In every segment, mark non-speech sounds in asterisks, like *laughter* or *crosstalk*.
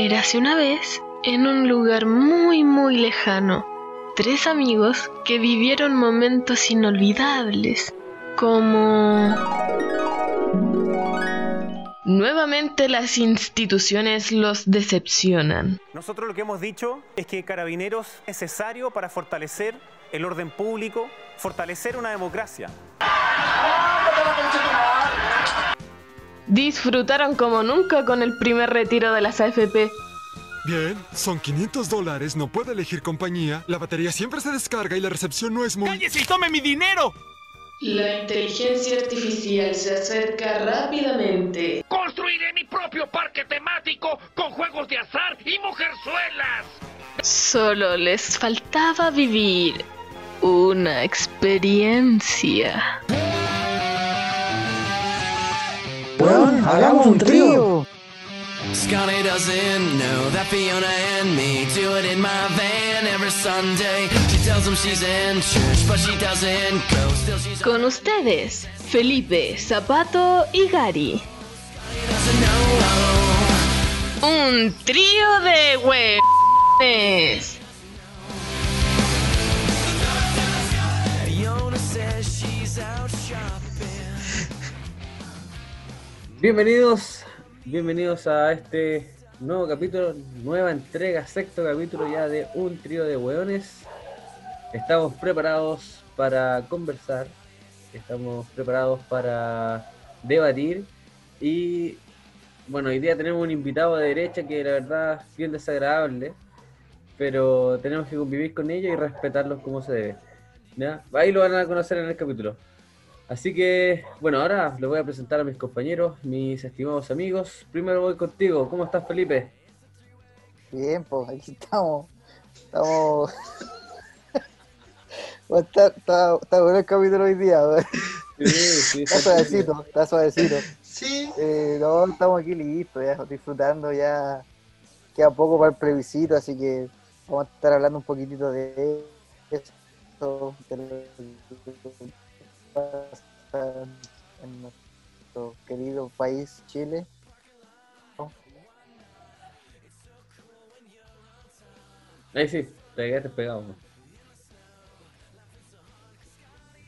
Érase una vez, en un lugar muy muy lejano, tres amigos que vivieron momentos inolvidables, como... Nuevamente las instituciones los decepcionan. Nosotros lo que hemos dicho es que Carabineros es necesario para fortalecer el orden público, fortalecer una democracia. Disfrutaron como nunca con el primer retiro de las AFP. Bien, son 500 dólares, no puedo elegir compañía, la batería siempre se descarga y la recepción no es muy... ¡Cállese y tome mi dinero! La inteligencia artificial se acerca rápidamente. Construiré mi propio parque temático con juegos de azar y mujerzuelas. Solo les faltaba vivir una experiencia. Weón, hagamos un trío. Scotty doesn't know that Fiona and me do it in my van every Sunday. She tells him she's in church, but she doesn't go. Still, she's Con ustedes, Felipe, Zapato y Gary. Un trío de huevones. Bienvenidos, bienvenidos a este nuevo capítulo, nueva entrega, sexto capítulo ya de un trío de hueones. Estamos preparados para conversar, estamos preparados para debatir y bueno, hoy día tenemos un invitado de derecha que la verdad es bien desagradable, pero tenemos que convivir con ellos y respetarlos como se debe. ¿ya? Ahí lo van a conocer en el capítulo. Así que, bueno, ahora les voy a presentar a mis compañeros, mis estimados amigos. Primero voy contigo. ¿Cómo estás, Felipe? Bien, pues aquí estamos. Estamos. *laughs* Bueno, está, está, está bueno el capítulo hoy día. Sí, sí, *laughs* Está suavecito, está suavecito. Sí, Eh, no, estamos aquí listos, ya disfrutando, ya queda poco para el plebiscito, así que vamos a estar hablando un poquitito de esto, de pasa en nuestro querido país, Chile. Ahí sí, te quedaste pegado. ¿no?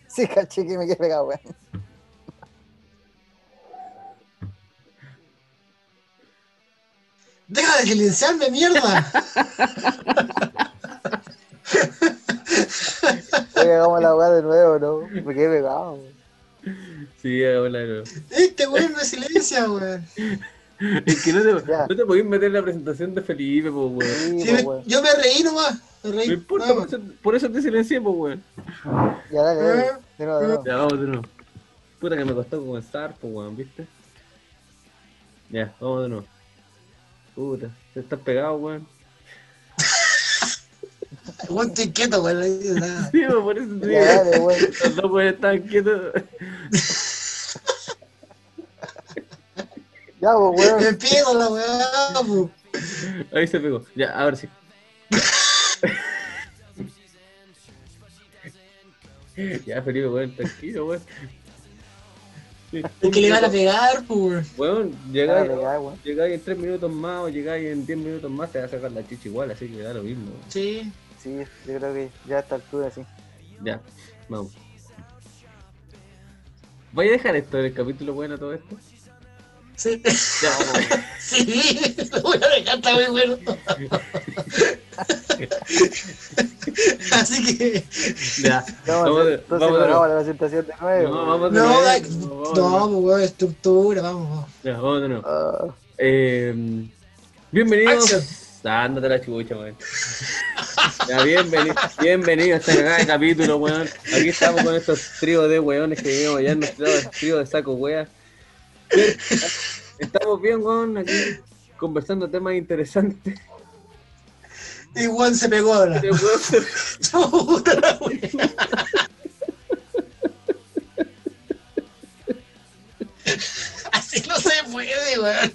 Sí, caché que me quedé pegado, weón. deja de silenciarme, mierda. *laughs* Oye, hagamos la weá de nuevo, ¿no? Me quedé pegado. weón. Sí, nuevo. Este weón me silencia, weón. Es que no te, Ya. no te podés meter en la presentación de Felipe, pues, weón. Sí, Sí, pues, me- weón. yo me reí nomás. Me reí. No importa, Vamos. por eso, por eso te silencié, pues, weón. Ya, dale, dale. De nuevo, de nuevo. Ya, vamos de nuevo. Puta que me costó comenzar, pues, weón, ¿viste? Ya, vamos de nuevo. Puta, te estás pegado, weón. *laughs* Weón, estoy quieto, weón. no digo nada. Sí, por eso te Ya, dale, digo. weón. Los dos pueden estar quietos. Ya, pues, weón. Me pido la weá, po. Ahí se pegó. Ya, ahora sí. *laughs* ya, Felipe, weón, tranquilo, weón. Sí, Es que le van a pegar, po, weón. Weón, llegáis, Dale, ya, weón. llegáis en 3 minutos más o llegáis en 10 minutos más, te va a sacar la chicha igual, así que da lo mismo. weón. Sí. Sí, yo creo que ya a esta altura, sí. Ya, vamos. ¿Voy a dejar esto en el capítulo bueno todo esto? Sí. Vamos. *laughs* Sí. Lo voy a dejar, está muy bueno. *laughs* Así que. Ya, Vamos, entonces vamos la presentación de nuevo. No, vamos No, de no, nuevo. po, weón. Estructura, vamos, vamos. Ya, vamos de nuevo. Ah, Eh, bienvenidos. Ándate la chucha, weón. Ya, bienvenido, bienvenido a este cagada de capítulo, weón. Aquí estamos con estos tríos de weones que vivimos allá en nuestro trío de saco, weón. *laughs* Estamos bien, weón, aquí conversando temas interesantes. Y Juan se pegó ahora. *laughs* Weón. *laughs* Así no se puede, weón.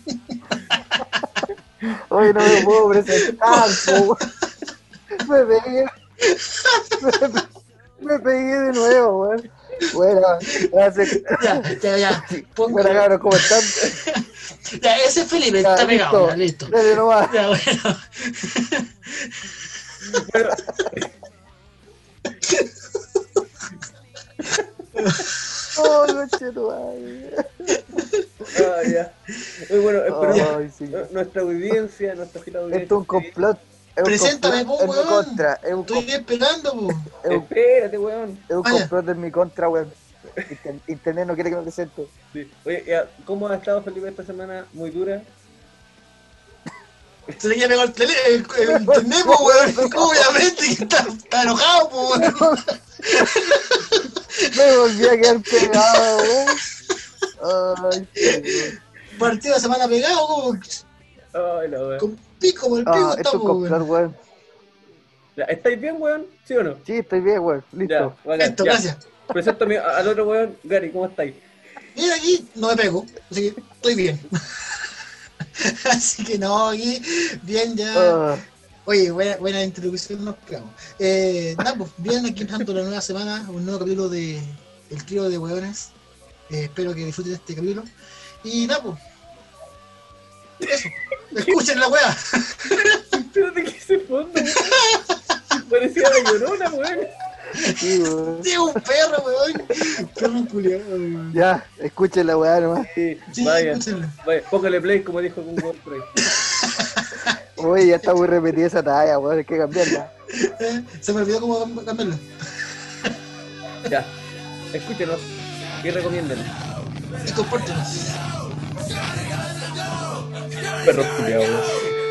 Hoy no me puedo presentar, po. Me pegué. Me, me pegué de nuevo, weón. Bueno, gracias. Ya, ya, ya. Pongo- Bueno, cabrón, ¿cómo están? Ya, ese es Felipe, Ya, está pegado, ya, listo. listo. Dale nomás. Ya, bueno. Bueno, Oh, ah, ya. Muy bueno, esperamos Ay, sí. nu- nuestra audiencia, nuestra fila de audiencia. Esto es un complot. Preséntame, mi weón. contra. Es un, Estoy esperando, po. es un- Espérate, weón. es un Vaya. complot en mi contra, weón. Inter- Internet no quiere que me presente. Sí. Oye, ya, ¿cómo ha estado Felipe esta semana? Muy dura. Se le pegar el tele, el, el internet, po, weón. *laughs* Obviamente que está, está enojado, po, weón. *laughs* Me volví a quedar pegado, weón. Ay. Partido de semana pegado, como Ay, la weón. Pico, como el pico Ah, esto es estamos, weón. weón. Ya, ¿Estáis bien, weón? ¿Sí o no? Sí, estoy bien, weón. Ya, Listo. bacán, Listo, ya. gracias. Presento al otro weón, Gary, ¿cómo estáis? Mira aquí, no me pego, así que estoy bien. *laughs* así que no, aquí, bien ya. Ah, Oye, buena, buena introducción, nos pegamos. Eh, nada, pues, bien aquí empezando la nueva semana, un nuevo capítulo de El trío de hueones. Eh, espero que disfruten este capítulo. Y nada, pues. Eso, escuchen la wea. Espérate que ese fondo. Parecía la llorona, weón. sí, weón. Sí, un perro, weón. Perro culiado, weón. Ya, escuchen la weá nomás. Sí, Sí, vaya, vaya, póngale play como dijo con Godfrey. Oye, ya está muy repetida esa talla, weón. Hay que cambiarla. Eh, se me olvidó cómo cam- cambiarlo. Ya, escúchenos y recomienden. Y compórtenos. Perros culiados, weón.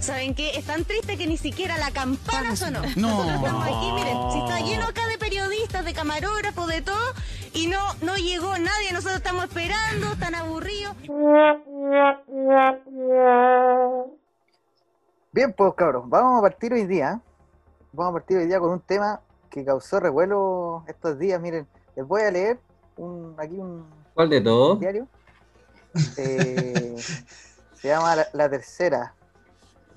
¿Saben qué? Es tan triste que ni siquiera la campana sonó. No. Nosotros estamos aquí, miren, si está lleno acá de periodistas, de camarógrafos, de todo, y no, no llegó nadie, nosotros estamos esperando, tan aburridos. Bien, pues cabros, vamos a partir hoy día. Vamos a partir hoy día con un tema que causó revuelo estos días. Miren, les voy a leer un, aquí un ¿Cuál de todos? diario. Eh, *laughs* se llama La, La Tercera.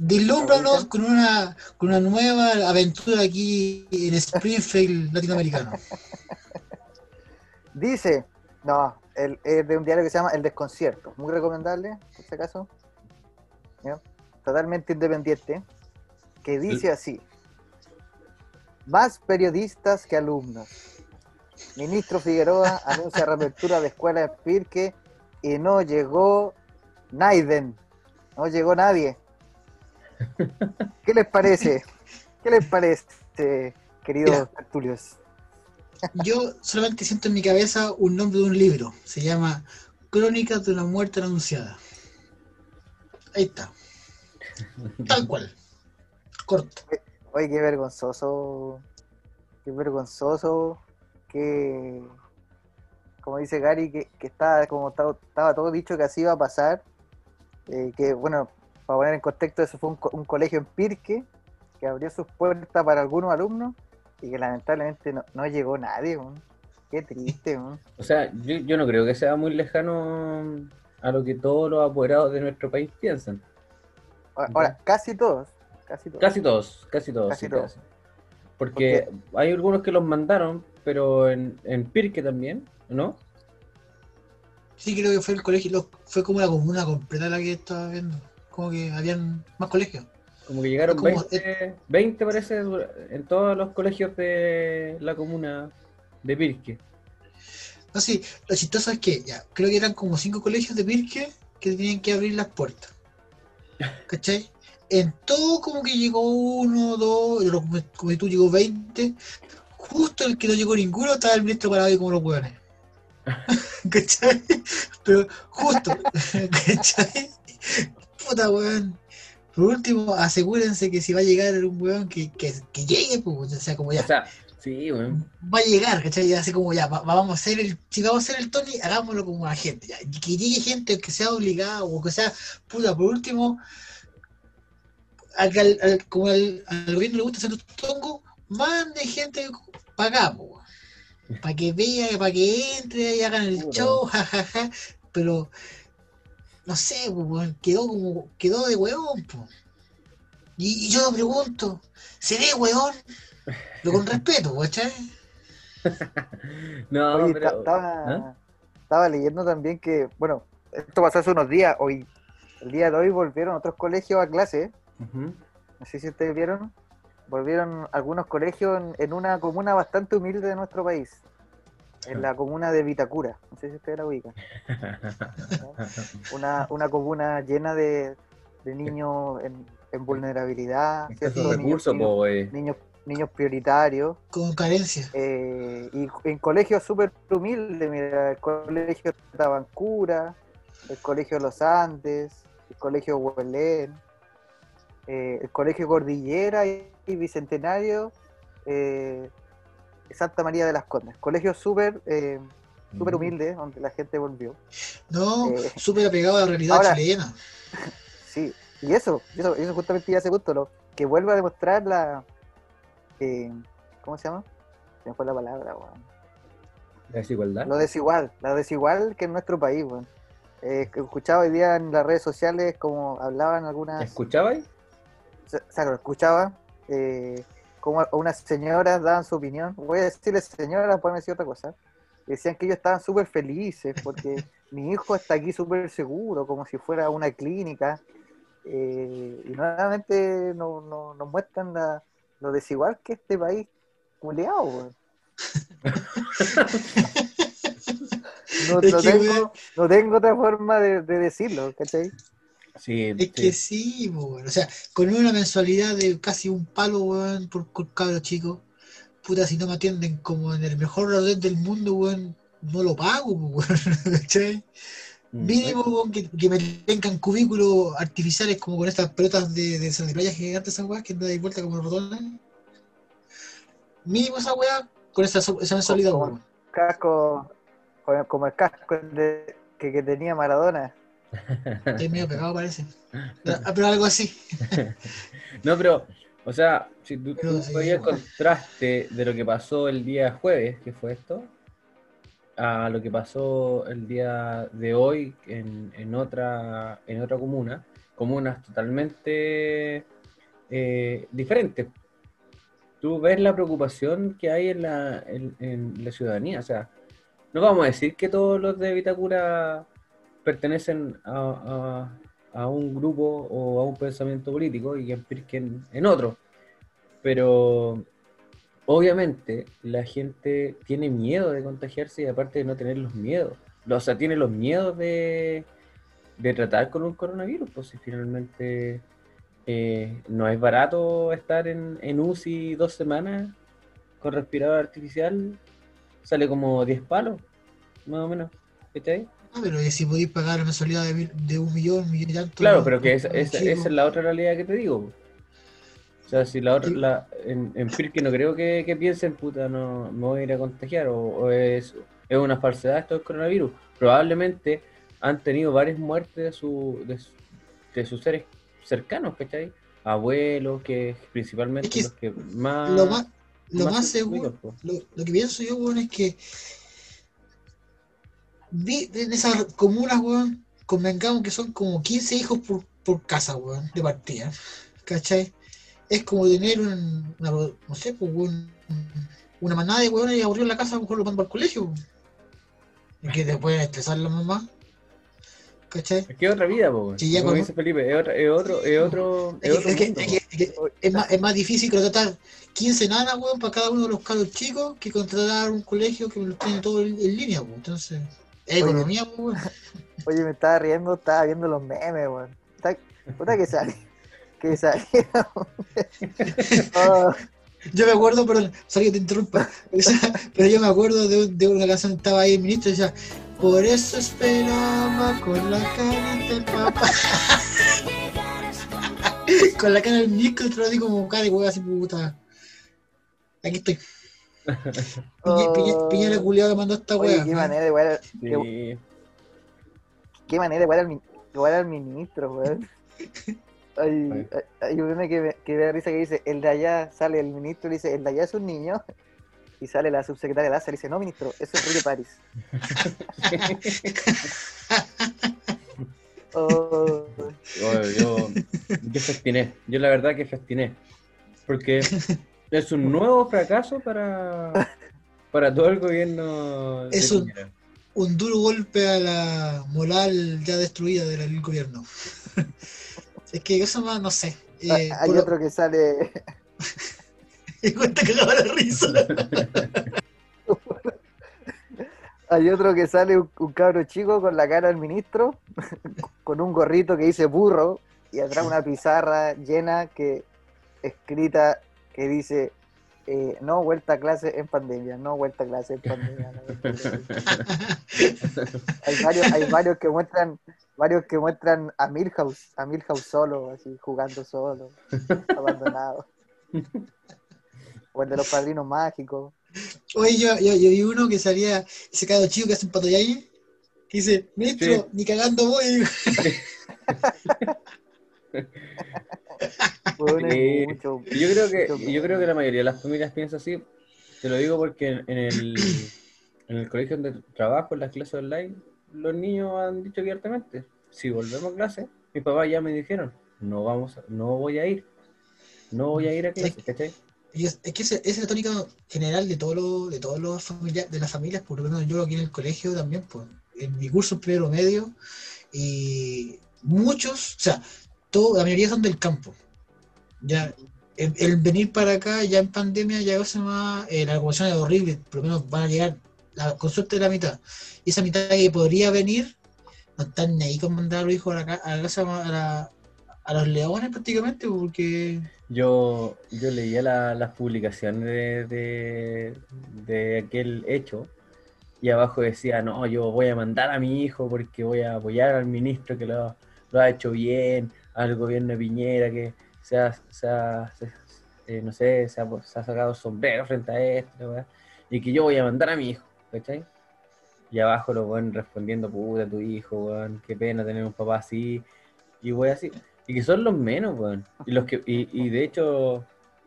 Dislúmbranos con una, con una nueva aventura aquí en Springfield *laughs* latinoamericano. Dice, no, el, es de un diario que se llama El Desconcierto. Muy recomendable, por si acaso. ¿Ya? Totalmente independiente. Que dice así. Más periodistas que alumnos. Ministro Figueroa *laughs* anuncia reapertura de escuela en Pirque y no llegó Naiden. No llegó nadie. ¿Qué les parece? ¿Qué les parece, queridos tertulios? Yo solamente siento en mi cabeza un nombre de un libro. Se llama Crónicas de una muerte anunciada. Ahí está. Tal cual. Corto. Oye, qué vergonzoso. Qué vergonzoso. Que. Como dice Gary, que, que estaba, como estaba, estaba todo dicho que así iba a pasar. Eh, que, bueno, para poner en contexto, eso fue un, co- un colegio en Pirque que abrió sus puertas para algunos alumnos y que lamentablemente no, no llegó nadie. weón. Qué triste. O sea, yo, yo no creo que sea muy lejano a lo que todos los apoderados de nuestro país piensan. Ahora, ahora, casi todos. Casi todos. Casi todos, casi todos. Casi sí, todos. casi. Porque hay algunos que los mandaron, pero en, en Pirque también, ¿no? Sí, creo que fue el colegio. Fue como la comuna completa la que estaba viendo. Como que habían más colegios. Como que llegaron Como- 20, 20 parece, en todos los colegios de la comuna de Pirque. No, sí, lo chistoso es que ya, creo que eran como cinco colegios de Pirque que tenían que abrir las puertas. ¿Cachai? En todo como que llegó uno, dos, como tú llegó 20. Justo el que no llegó ninguno estaba el ministro parado ahí como los hueones. *laughs* ¿Cachai? Pero justo, *laughs* ¿cachai? Puta weón. Por último, asegúrense que si va a llegar un weón que, que, que llegue, pues, o sea, como ya O sea, sí, weón. va a llegar, ¿cachai? Ya así como ya, va- vamos a hacer el, si vamos a hacer el Tony, hagámoslo como la gente, ya. Que llegue gente que sea obligada o que sea, puta, por último, al, como al, al gobierno le gusta hacer los tongos, mande gente para acá, para que vea, para que entre y hagan el show, jajaja, pero no sé, pues, weón, quedó como, quedó de huevón, po. Y, y yo me pregunto, ¿seré huevón? Pero con respeto, ¿cachai? *laughs* No, Oye, pero. ta- estaba, ¿Ah? estaba leyendo también que, bueno, esto pasó hace unos días, hoy, el día de hoy volvieron otros colegios a clase, no sé si ustedes vieron, volvieron algunos colegios en, en una comuna bastante humilde de nuestro país, en la comuna de Vitacura, no sé si ustedes la ubican, *laughs* una, una comuna llena de, de niños en, en vulnerabilidad, Escasos ¿cierto? Niños- recursos, niños, po, niños, niños prioritarios, Con carencia. eh, y en colegios súper humildes, mira, el colegio Tabancura, el colegio Los Andes, el colegio Huelén, eh, el colegio Cordillera y, y Bicentenario, eh, Santa María de las Condes, colegios súper eh, súper humildes, donde la gente volvió. No, Eh, súper apegado a la realidad ahora- chilena. *laughs* Sí, y eso, eso, justamente ya ese punto, lo, que vuelva a demostrar la... eh, ¿Cómo se llama? Se me fue la palabra, weón. La desigualdad. Lo desigual, la desigual que en nuestro país, weón. Eh, escuchaba hoy día en las redes sociales como hablaban algunas, ¿Escuchabais? o sea, lo escuchaba, eh, como unas señoras daban su opinión, voy a decirles señoras, pueden decir otra cosa, decían que ellos estaban súper felices porque *laughs* mi hijo está aquí súper seguro, como si fuera una clínica, eh, y nuevamente no, no- nos muestran la- lo desigual que este país culeado, weón. *laughs* No, no tengo, no tengo otra forma de, de decirlo, ¿cachai? Sí, es sí. que sí, weón. O sea, con una mensualidad de casi un palo, weón, por, por cabro chico. Puta, si no me atienden como en el mejor hotel del mundo, weón, no lo pago, weón. *laughs* ¿Cachai? Mm, Mínimo, weón, que, que me tengan cubículos artificiales como con estas pelotas de, de, de playa gigantes, esas weas que no da vuelta como rotones. Mínimo esa wea con esa, esa mensualidad, Como- weón. Casco, como- como el casco de- que, que tenía Maradona. Estoy medio *laughs* pegado, parece. Pero, pero algo así. *laughs* No, pero, o sea, si tú, Pero tú sí, contraste de lo que pasó el día jueves, que fue esto, a lo que pasó el día de hoy en, en otra, en otra comuna, comunas totalmente eh, diferentes. Tú ves la preocupación que hay en la, en, en la ciudadanía, o sea, no vamos a decir que todos los de Vitacura pertenecen a, a- un grupo o a un pensamiento político y en Pirken en otro. Pero obviamente la gente tiene miedo de contagiarse y aparte de no tener los miedos. O sea, tiene los miedos de, de tratar con un coronavirus, pues si finalmente eh, no es barato estar en, en UCI dos semanas con respirador artificial, sale como 10 palos, más o menos. ¿Cachai? Ah, pero que si podéis pagar la mensualidad de, mil- de un millón, millón y tanto. Claro, pero que esa, es la otra realidad que te digo. O sea, si la otra, la, en, en Pirque no creo que, que piensen, puta, no me voy a ir a contagiar, o, o es, es una falsedad esto del coronavirus. Probablemente han tenido varias muertes de, su, de, su- de sus seres cercanos, ¿cachai? Abuelos, que principalmente Es que los que más... Lo más, lo más seguro, lo, lo que pienso yo, weón, es que en esas comunas, weón, convengamos que son como 15 hijos por, por casa, weón, de partida. ¿Cachai? Es como tener un, una, no sé, pues, weón, una manada de weones y aburrido en la casa, a lo mejor lo mandan para el colegio. weón. Y que te pueden estresar la mamá. ¿Cachai? Es que es otra vida, po, Sí, como con- dice Felipe, es, otra- es otro, es otro, es otro que, es que- mundo, es que- más, más difícil contratar 15 nanas, weón, para cada uno de los cabros chicos que contratar un colegio que lo tiene todo en, en línea, weón. Entonces. Economía, *laughs* weón. Oye, me estaba riendo, estaba viendo los memes, weón. Puta que sale. Que salieron. Oh, *laughs* Yo me acuerdo, perdón, sorry que te interrumpa, *laughs* pero yo me acuerdo de, de una canción que estaba ahí el ministro y decía, por eso esperaba con la carita el papá. con la cara del ministro, otro así como cara de hueá así puta. Aquí estoy. *laughs* Piñe- Piñe- Piñera culiado que mandó esta oye, hueá. qué manera de igual, Sí. qué manera de igual al, al ministro, weón. *laughs* Hay, hay, un meme que me, que me da risa que dice, el de allá sale el ministro y dice, el de allá es un niño. Y sale la subsecretaria de Lázaro y dice, no, ministro, eso es de París. *laughs* Oh, Yo, yo, yo festiné, yo la verdad que festiné. Porque es un nuevo fracaso para, *laughs* para todo el gobierno de Es un-. Un duro golpe a la moral ya destruida del gobierno. *laughs* es que eso más, no sé. hay Eh, hay puro- otro que sale. Igual te cagaba la risa. *laughs* Hay otro que sale un, un cabro chico con la cara del ministro, con un gorrito que dice burro, y atrás una pizarra llena que escrita que dice eh, no vuelta a clase en pandemia, no vuelta a clase en pandemia. no vuelta a clase en pandemia". hay varios, hay varios que muestran, varios que muestran a Milhouse, a Milhouse solo, así jugando solo, abandonado. O el de los padrinos mágicos. Oye, yo, yo, yo vi uno que salía, ese cago chico que hace un patoyayi, que dice, ministro, Sí. ni cagando voy. *laughs* Sí. mucho- Yo creo que, mucho yo creo que la mayoría de las familias piensa así. Te lo digo porque en, en el, *clears throat* en el colegio donde trabajo, en las clases online, los niños han dicho abiertamente, si volvemos a clase, mis papás ya me dijeron, no vamos, a- no voy a ir, no voy a ir a clase, ¿cachai? Y es, es que esa es la tónica general de todos los, de todos los familias, de las familias, por lo menos yo aquí en el colegio también, pues, en mi curso primero medio, y muchos, o sea, todo, la mayoría son del campo. Ya, el, venir para acá ya en pandemia ya se llama, eh, la locomoción es horrible, por lo menos van a llegar la, con suerte de la mitad. Y esa mitad que podría venir, no están ahí con mandar a los hijos a la, a casa, a, los leones prácticamente, porque Yo, yo leía la- las publicaciones de, de, de aquel hecho y abajo decía, no, yo voy a mandar a mi hijo porque voy a apoyar al ministro que lo, lo ha hecho bien, al gobierno de Piñera que se ha, se eh, no sé, se ha, se ha sacado sombrero frente a esto, y que yo voy a mandar a mi hijo, ¿cachai? Y abajo lo van respondiendo, puta, tu hijo, weón, qué pena tener un papá así, y voy así. Y que son los menos, weón. Y, los que, y, y de hecho,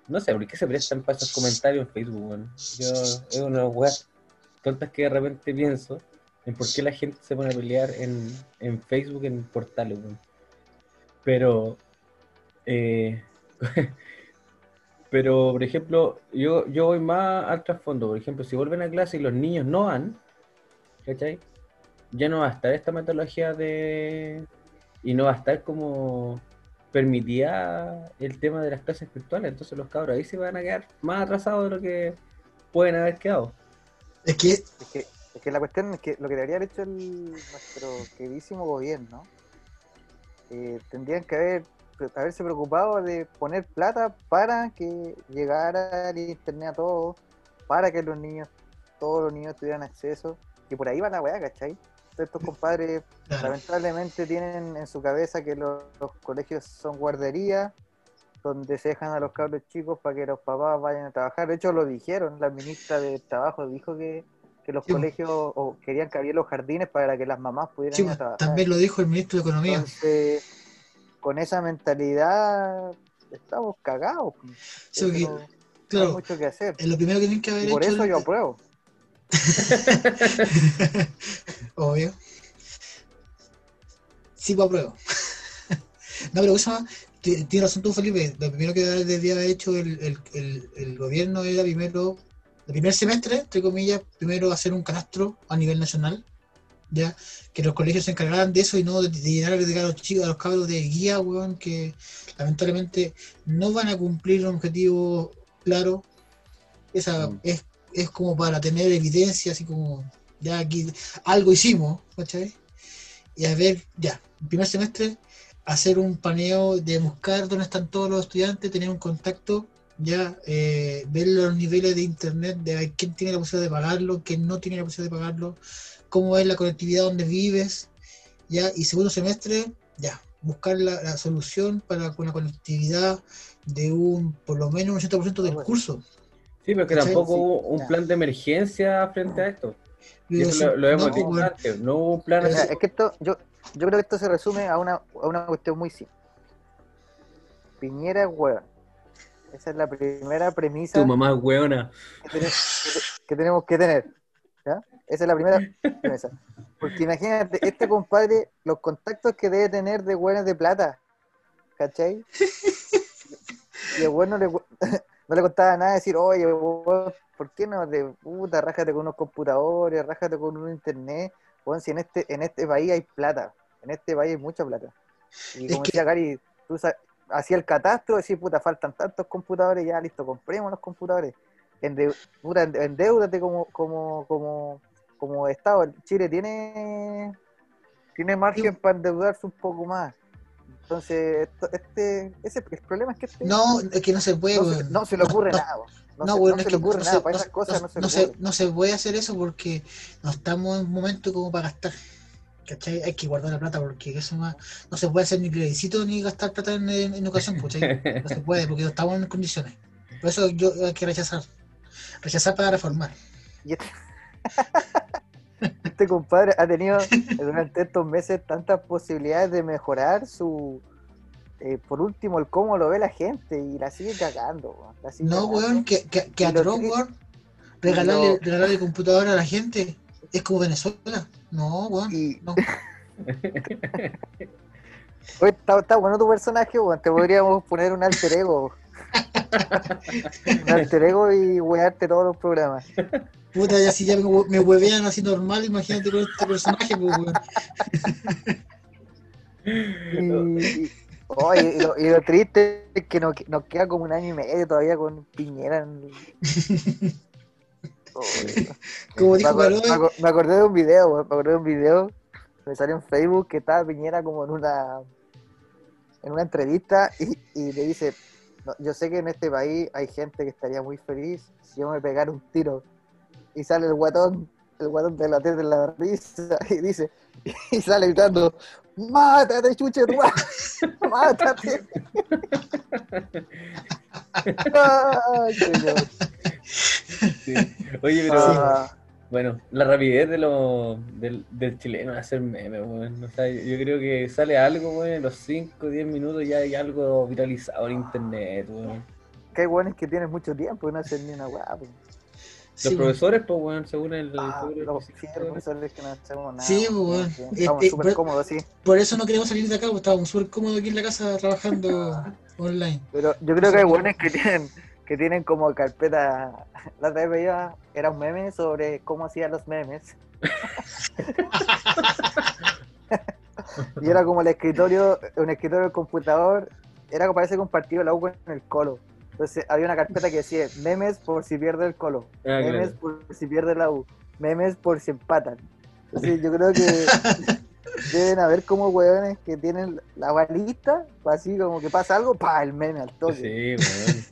no sé, ¿por qué se prestan para esos comentarios en Facebook? Yo, es una weas tontas que de repente pienso en por qué la gente se pone a pelear en, en Facebook, en portales. Pero, eh, *laughs* pero, por ejemplo, yo, yo voy más al trasfondo. Por ejemplo, si vuelven a clase y los niños no van, ¿cachai? Ya no va a estar esta metodología de... Y no va a estar como permitía el tema de las clases virtuales. Entonces los cabros ahí se van a quedar más atrasados de lo que pueden haber quedado. es que Es que, es que la cuestión es que lo que debería haber hecho el, nuestro queridísimo gobierno, eh, tendrían que haber, haberse preocupado de poner plata para que llegara el internet a todos, para que los niños, todos los niños tuvieran acceso, y por ahí va la weá, ¿cachai? Estos compadres claro, lamentablemente tienen en su cabeza que los, los colegios son guarderías donde se dejan a los cabros chicos para que los papás vayan a trabajar. De hecho, lo dijeron, la ministra de Trabajo dijo que, que los Sí, colegios o querían que abriera los jardines para que las mamás pudieran sí, ir a trabajar. también lo dijo el ministro de Economía. Entonces, con esa mentalidad estamos cagados. Sí, Eso porque, no- no hay claro, mucho que hacer. es lo primero que tienen que haber Y por hecho. eso el- yo apruebo. *laughs* Obvio. Sí, pues apruebo. *laughs* no, pero cosa, ti- tiene razón tú, Felipe. Lo primero que debía haber hecho el, el, el, el gobierno era primero, el primer semestre, entre comillas, primero hacer un catastro a nivel nacional. ya Que los colegios se encargaran de eso y no de, de a los chicos, a los cabros de guía, weón, que lamentablemente no van a cumplir un objetivo claro. Esa Mm. es, es como para tener evidencia, así como ya aquí algo hicimos, ¿cachai? Y a ver, ya, el primer semestre, hacer un paneo de buscar dónde están todos los estudiantes, tener un contacto, ya, eh, ver los niveles de internet, de ver quién tiene la posibilidad de pagarlo, quién no tiene la posibilidad de pagarlo, cómo es la conectividad donde vives, ya, y segundo semestre, ya, buscar la, la solución para con la conectividad de un, por lo menos un 80% del así. curso. Sí, pero que tampoco Sí, hubo un ya. plan de emergencia frente a esto. Y eso lo, lo hemos no, dicho pues, bueno, antes. No hubo un plan así. Mira, es que esto, yo, yo creo que esto se resume a una, a una cuestión muy simple. Piñera es. Esa es la primera premisa Tu mamá es hueona. que, tene- que te- que tenemos que tener. ¿ya? Esa es la primera premisa. Porque imagínate, este compadre, los contactos que debe tener de buenos de plata, ¿cachai? Y el bueno no le, *laughs* no le costaba nada decir, oye, weón, ¿por qué no de puta, rájate con unos computadores, rájate con un internet? Weón, si en este, en este país hay plata, en este país hay mucha plata. Y Es como que- decía Gary, tú hacía el catastro, decís, puta, faltan tantos computadores, ya listo, compremos los computadores. Ende, puta, ende- endeúdate como, como, como, como Estado. Chile tiene, tiene margen para endeudarse un poco más. Entonces, esto- este, ese, el problema es que este- No, es que no se puede, no, se, weón. no se le ocurre No, nada. No, No, no es se que le ocurre no nada. se- Para esas cosas no, se no se puede hacer eso porque no estamos en un momento como para gastar. ¿Cachai? Hay que guardar la plata porque eso no se puede hacer ni plebiscito ni gastar plata en, ¿cachai? No se puede porque no estamos en condiciones. Por eso yo hay que rechazar. Rechazar para reformar. Este, *laughs* este compadre ha tenido durante estos meses tantas posibilidades de mejorar su. eh, por último, el cómo lo ve la gente y la sigue cagando. weón, la sigue No, cagando. weón, que, que, a tri- weón, regalarle, regalarle computadora a la gente es como Venezuela. No, weón. Y- No. *laughs* Oye, está, está bueno tu personaje, weón. Te podríamos poner un alter ego. un alter ego y wearte todos los programas. Puta, ya si ya me, me huevean así normal, imagínate con este personaje, pues, weón. Y, y lo, y lo triste es que nos, nos queda como un año y medio todavía con Piñera. En... Como me, dijo acordé de un video, me acordé de un video. Me salió en Facebook que estaba Piñera como en una en una entrevista y, y le dice, "No, yo sé que en este país hay gente que estaría muy feliz si yo me pegara un tiro. Y sale el guatón, el guatón de la teta de la risa y dice, *laughs* y sale gritando, mátate, chuche, *laughs* mátate. *laughs* Ay, señor. Sí. Oye, pero Ah, bueno, la rapidez de lo, del, del chileno de hacer memes, weón. O sea, yo, yo creo que sale algo, weón, en los 5 o 10 minutos ya hay algo viralizado en internet, weón. que hay buenos que tienen mucho tiempo y no hacen ni una guapa. Los Sí, profesores, pues, weón, según el. Ah, el los sí, los profesores que no hacemos nada. Sí, pues, weón, Eh, Estamos eh, súper cómodos, sí. Por eso no queremos salir de acá, porque estábamos súper cómodos aquí en la casa trabajando *laughs* online. Pero yo creo que hay buenos que tienen, que tienen como carpeta. *laughs* La otra vez veía, era un meme sobre cómo hacían los memes. *laughs* y era como el escritorio, un escritorio del computador, era como parece compartido la U con el colo. Entonces había una carpeta que decía memes por si pierde el colo, Ah, memes claro. por si pierde la U, memes por si empatan. Entonces yo creo que *laughs* deben haber como hueones que tienen la balita, así como que pasa algo, pa, el meme al toque. Sí, weón.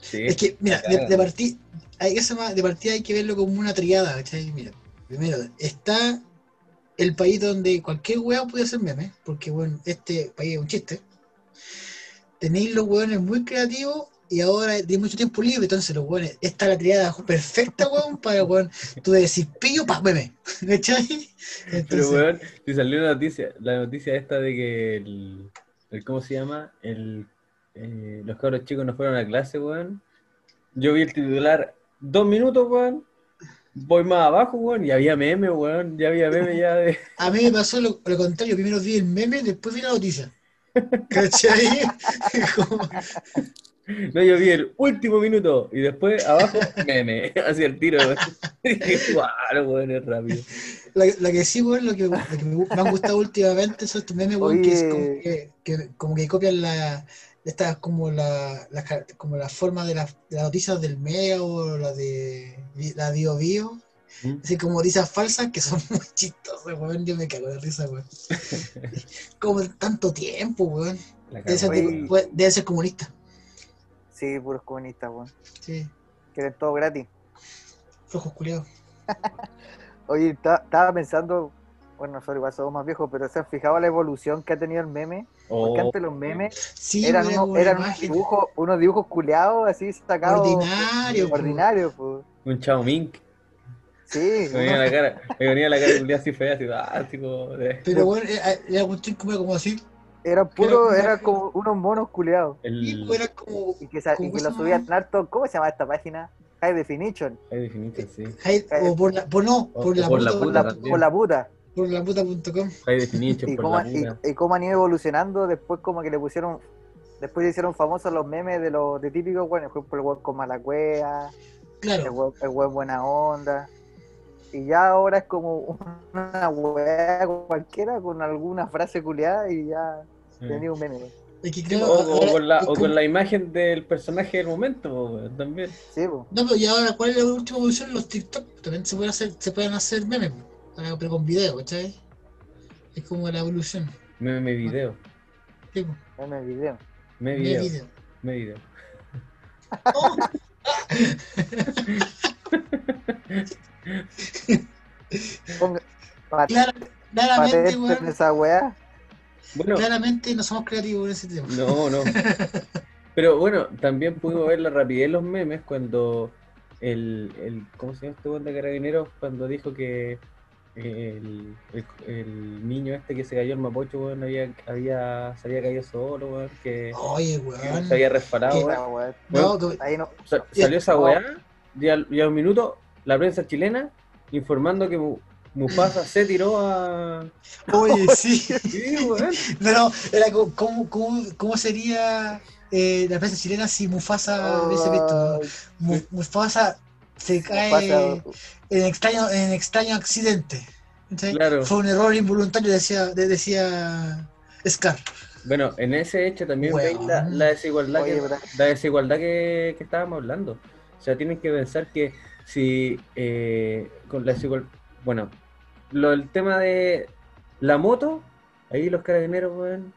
Sí. Es que, mira, de, de partida, hay, eso más, de partida hay que verlo como una triada, ¿cachai? Mira, primero, está el país donde cualquier weón puede hacer meme, porque, bueno, este país es un chiste. Tenéis los weones muy creativos y ahora hay mucho tiempo libre, entonces los weones, esta es la triada perfecta, weón, para, weón, tú decís pillo, pa, meme, *laughs* ¿cachai? Pero, weón, si salió la noticia, la noticia esta de que el, el ¿cómo se llama? El, eh, los cabros chicos no fueron a clase, weón. Yo vi el titular, dos minutos, weón. Voy más abajo, weón, y había meme, weón. Ya había meme ya de. *laughs* A mí me pasó lo, lo contrario, primero vi el meme, después vi la noticia. ¿Cachai? *laughs* Como- No, yo vi el último minuto y después abajo meme, *laughs* hacia el tiro, dije, "Guau, weón, es rápido. La, la que sí, weón, lo que, lo que me, me han gustado últimamente son estos memes, weón, que, es como Oye. que, que- como que copian la, estas como la, como la forma de, las de las noticias del Mega o la de la Bio Bio. ¿Mm? Así como noticias falsas que son *laughs* muy chistosas, weón. Yo me cago de risa, weón. *laughs* como tanto tiempo, weón. Debe ser, de- debe ser comunista. Sí, puros comunistas, weón. Sí, Quieren todo gratis. flojos culiados. *laughs* Oye, ta- estaba pensando, bueno, nosotros igual somos más viejos, pero ¿se han fijado la evolución que ha tenido el meme? Porque Oh, antes los memes Sí, eran, unos, como eran unos dibujos, unos dibujos culeados así sacados. Ordinario, po. Ordinarios, pues. un chao mink. Sí, Me venía unos- la *laughs* cara, me venía la cara así fea, así, ah, tipo, de- Pero bueno, era, era cuestión como, como así. eran puros, Era- eran como unos monos culeados. Y el, era como. Y que, sa- y ¿Cómo que lo subían harto. ¿Cómo se llama esta página? High Definition. High Definition, sí. High- o por la, por no, O- por la por la puta, la, por la puta. Por la puta.com. Y por cómo, la y, y cómo han ido evolucionando, después como que le pusieron, después se hicieron famosos los memes de los de típicos, bueno, por ejemplo el web con mala cueva, el Claro, web, el web buena onda. Y ya ahora es como una weá cualquiera con alguna frase culiada y ya Sí. tenía un meme. es que creo O, con la, es o con la imagen del personaje del momento, también. Sí, po. No, pero y ahora, ¿cuál es la última evolución? Los TikTok también se pueden hacer, se pueden hacer memes, pero con video, ¿cachai? Es como la evolución. Me, me video. Po. Meme video. Me video. video. Me video. *laughs* Oh, claramente, weón, esa weá. Bueno, claramente no somos creativos en ese tema. no, no. *laughs* Pero bueno, también pudimos ver la rapidez de los memes cuando el, el ¿cómo se llama este weón de carabineros? Cuando dijo que el, el, el niño este que se cayó el mapocho, weón, había, había, se había caído solo, weón, que Oye, weón. se había. No, Ahí no. Sa- salió esa No. weá, y al, y a un minuto, la prensa chilena informando que Mu- Mufasa se tiró a. *laughs* oye, *laughs* sí. Sí, weón. Pero, era como, ¿cómo, cómo, cómo sería eh, la prensa chilena si Mufasa hubiese visto? Mufasa se cae pasa- en extraño, en extraño accidente. Claro. Fue un error involuntario, decía, de- decía Scar. Bueno, en ese hecho también Weón. veis la, la desigualdad, Oye, que, la desigualdad que, que estábamos hablando. O sea, tienen que pensar que si eh, con la desigualdad. Bueno, lo, el tema de la moto, ahí los carabineros, weón.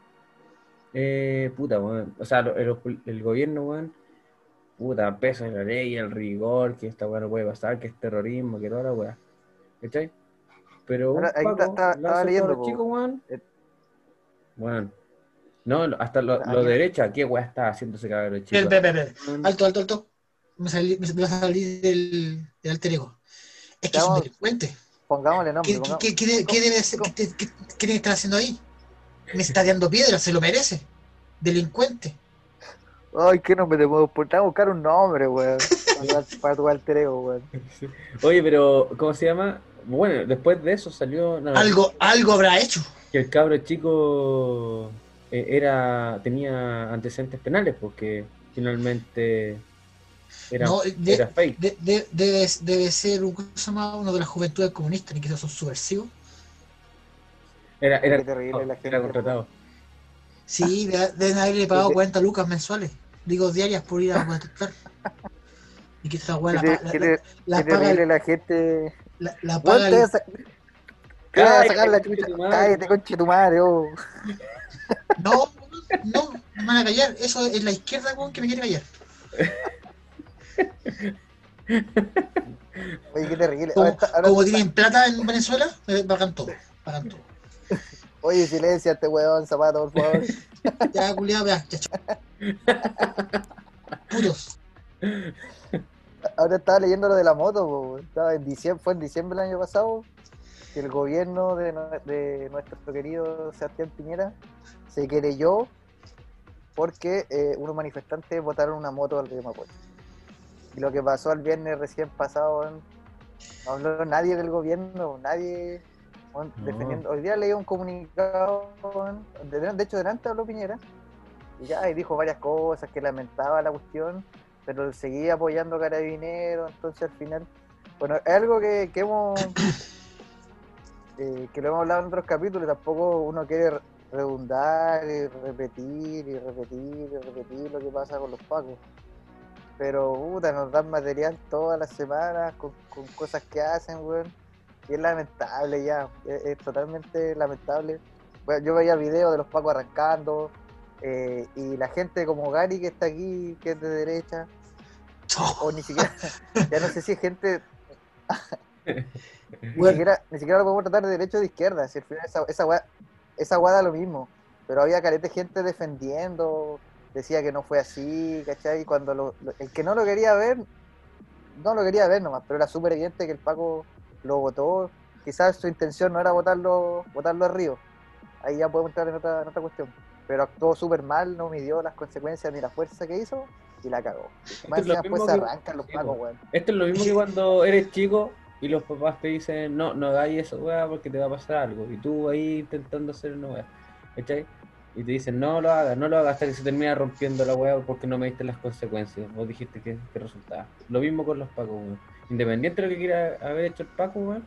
Eh, puta, weón. O sea, el, el gobierno, weón. Puta, peso en la ley, el rigor, que esta weá no puede pasar, que es terrorismo, que toda la weá. ¿Cachai? Pero un Ahora, ahí Paco está- está- leyendo, los chicos, weón. Eh. Bueno. No, hasta lo, Ah, lo derecha, ¿qué weá está haciéndose cagar el chico? ve. Alto, alto, alto. Me, salí, me, me va a salir del, del alter ego. Es que es un delincuente. Pongámosle nombre. ¿Qué, qué, qué, qué- qué debe ser- qué- qué- qué tiene que estar haciendo ahí? Me está dando piedra, se lo merece. Delincuente. Ay, ¿qué nombre te puedo poner? Te voy a buscar un nombre, weón. Para *laughs* Para tu alter ego, weón. Oye, pero, ¿cómo se llama? Bueno, después de eso salió no, Algo, algo habrá hecho. que el cabro chico eh, era tenía antecedentes penales porque finalmente era, No, de- era fake. De- de- debe, debe ser un, uno de las juventudes comunistas, ni que son subversivos. Era, era, terrible la gente, era contratado. Sí, de- deben haberle pagado ¿Qué te- 40 lucas mensuales, digo diarias por ir a protestar. Y que esa weá la, la- la- la paga, gente. la, la paga te vas a- te vas a sacar la chucha. tu madre. Cállate, conche tu madre, oh. No, no, me van a callar. Eso es la izquierda weón, que me quiere callar. Oye, qué terrible. Como, Ahora está- ahora como está- tienen plata en Venezuela, eh, pagan todo. Pagan todo. Oye, silencia este weón, zapato, por favor. *laughs* Ya, culiado, ya. Putos. Ahora estaba leyendo lo de la moto, po. Estaba en diciembre, fue en diciembre del año pasado que el gobierno de, de nuestro querido Sebastián Piñera se querelló porque eh, unos manifestantes botaron una moto al río Mapocho. Y lo que pasó el viernes recién pasado, no habló nadie del gobierno, nadie weón, No. defendiendo. Hoy día leí un comunicado, de, de hecho delante habló Piñera, y ya y dijo varias cosas, que lamentaba la cuestión, pero seguía apoyando a Carabineros, entonces al final, bueno, es algo que, que hemos, *coughs* eh, que lo hemos hablado en otros capítulos, tampoco uno quiere redundar y repetir y repetir y repetir lo que pasa con los pacos. Pero puta, nos dan material todas las semanas con, con cosas que hacen, weón. Y es lamentable ya, es, es totalmente lamentable. Bueno, yo veía videos de los pacos arrancando, eh, y la gente como Gary que está aquí, que es de derecha, o ni siquiera, *laughs* ya no sé si es gente, *laughs* ni, siquiera, ni siquiera lo podemos tratar de derecha o de izquierda, si al final esa, esa, weá- esa weá da lo mismo, pero había carete gente defendiendo, decía que no fue así, ¿cachai? Y cuando lo- lo- el que no lo quería ver, no lo quería ver nomás, pero era súper evidente que el Paco lo votó, quizás su intención no era votarlo, votarlo a Río, ahí ya podemos entrar en otra, en otra cuestión, pero actuó súper mal, no midió las consecuencias ni la fuerza que hizo, y la cagó. es Más lo encima después se arrancan los pacos, weón. Esto es lo mismo que cuando eres chico y los papás te dicen, no, no hagáis eso, weá, porque te va a pasar algo. Y tú ahí intentando hacer una weá, ¿cachai? Y te dicen, no lo hagas, no lo hagas, hasta que se termina rompiendo la weá porque no me diste las consecuencias. Vos dijiste que, que resultaba. Lo mismo con los pacos, weón. Independiente de lo que quiera haber hecho el paco, weón,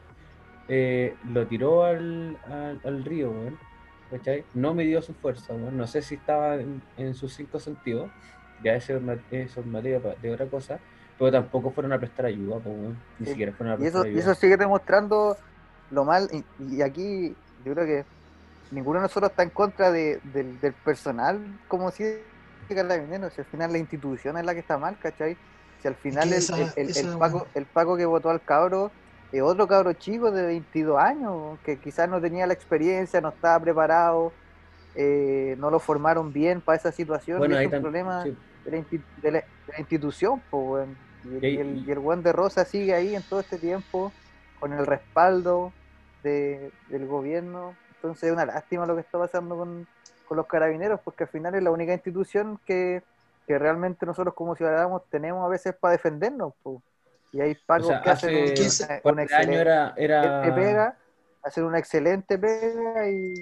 eh, lo tiró al, al, al río, weón. ¿Cachai? No midió su fuerza, weón. No sé si estaba en, en sus cinco sentidos. Ya eso es materia de otra cosa. Pero tampoco fueron a prestar ayuda, pues, weón. Ni Sí. siquiera fueron a Y prestar eso, y eso sigue demostrando lo mal. Y, y aquí yo creo que ninguno de nosotros está en contra de- del, del personal como si de carabineros. Si al final la institución es la que está mal, ¿cachai? Si al final que el, esa- el- el- esa el Paco, el Paco que votó al cabro es otro cabro chico de 22 años, que quizás no tenía la experiencia, no estaba preparado, eh, no lo formaron bien para esa situación. Bueno, es un problema sí. de la, insti- de la- de la institución, pues. Y, el- Y el, y el weón de Rosa sigue ahí en todo este tiempo, con el respaldo de- del gobierno. Entonces es una lástima lo que está pasando con, con los carabineros, porque al final es la única institución que, que realmente nosotros como ciudadanos tenemos a veces para defendernos. po. Y hay pagos O sea, que hacen hace un- ¿Quién se- una, una años era, excelente era... pega, hacen una excelente pega y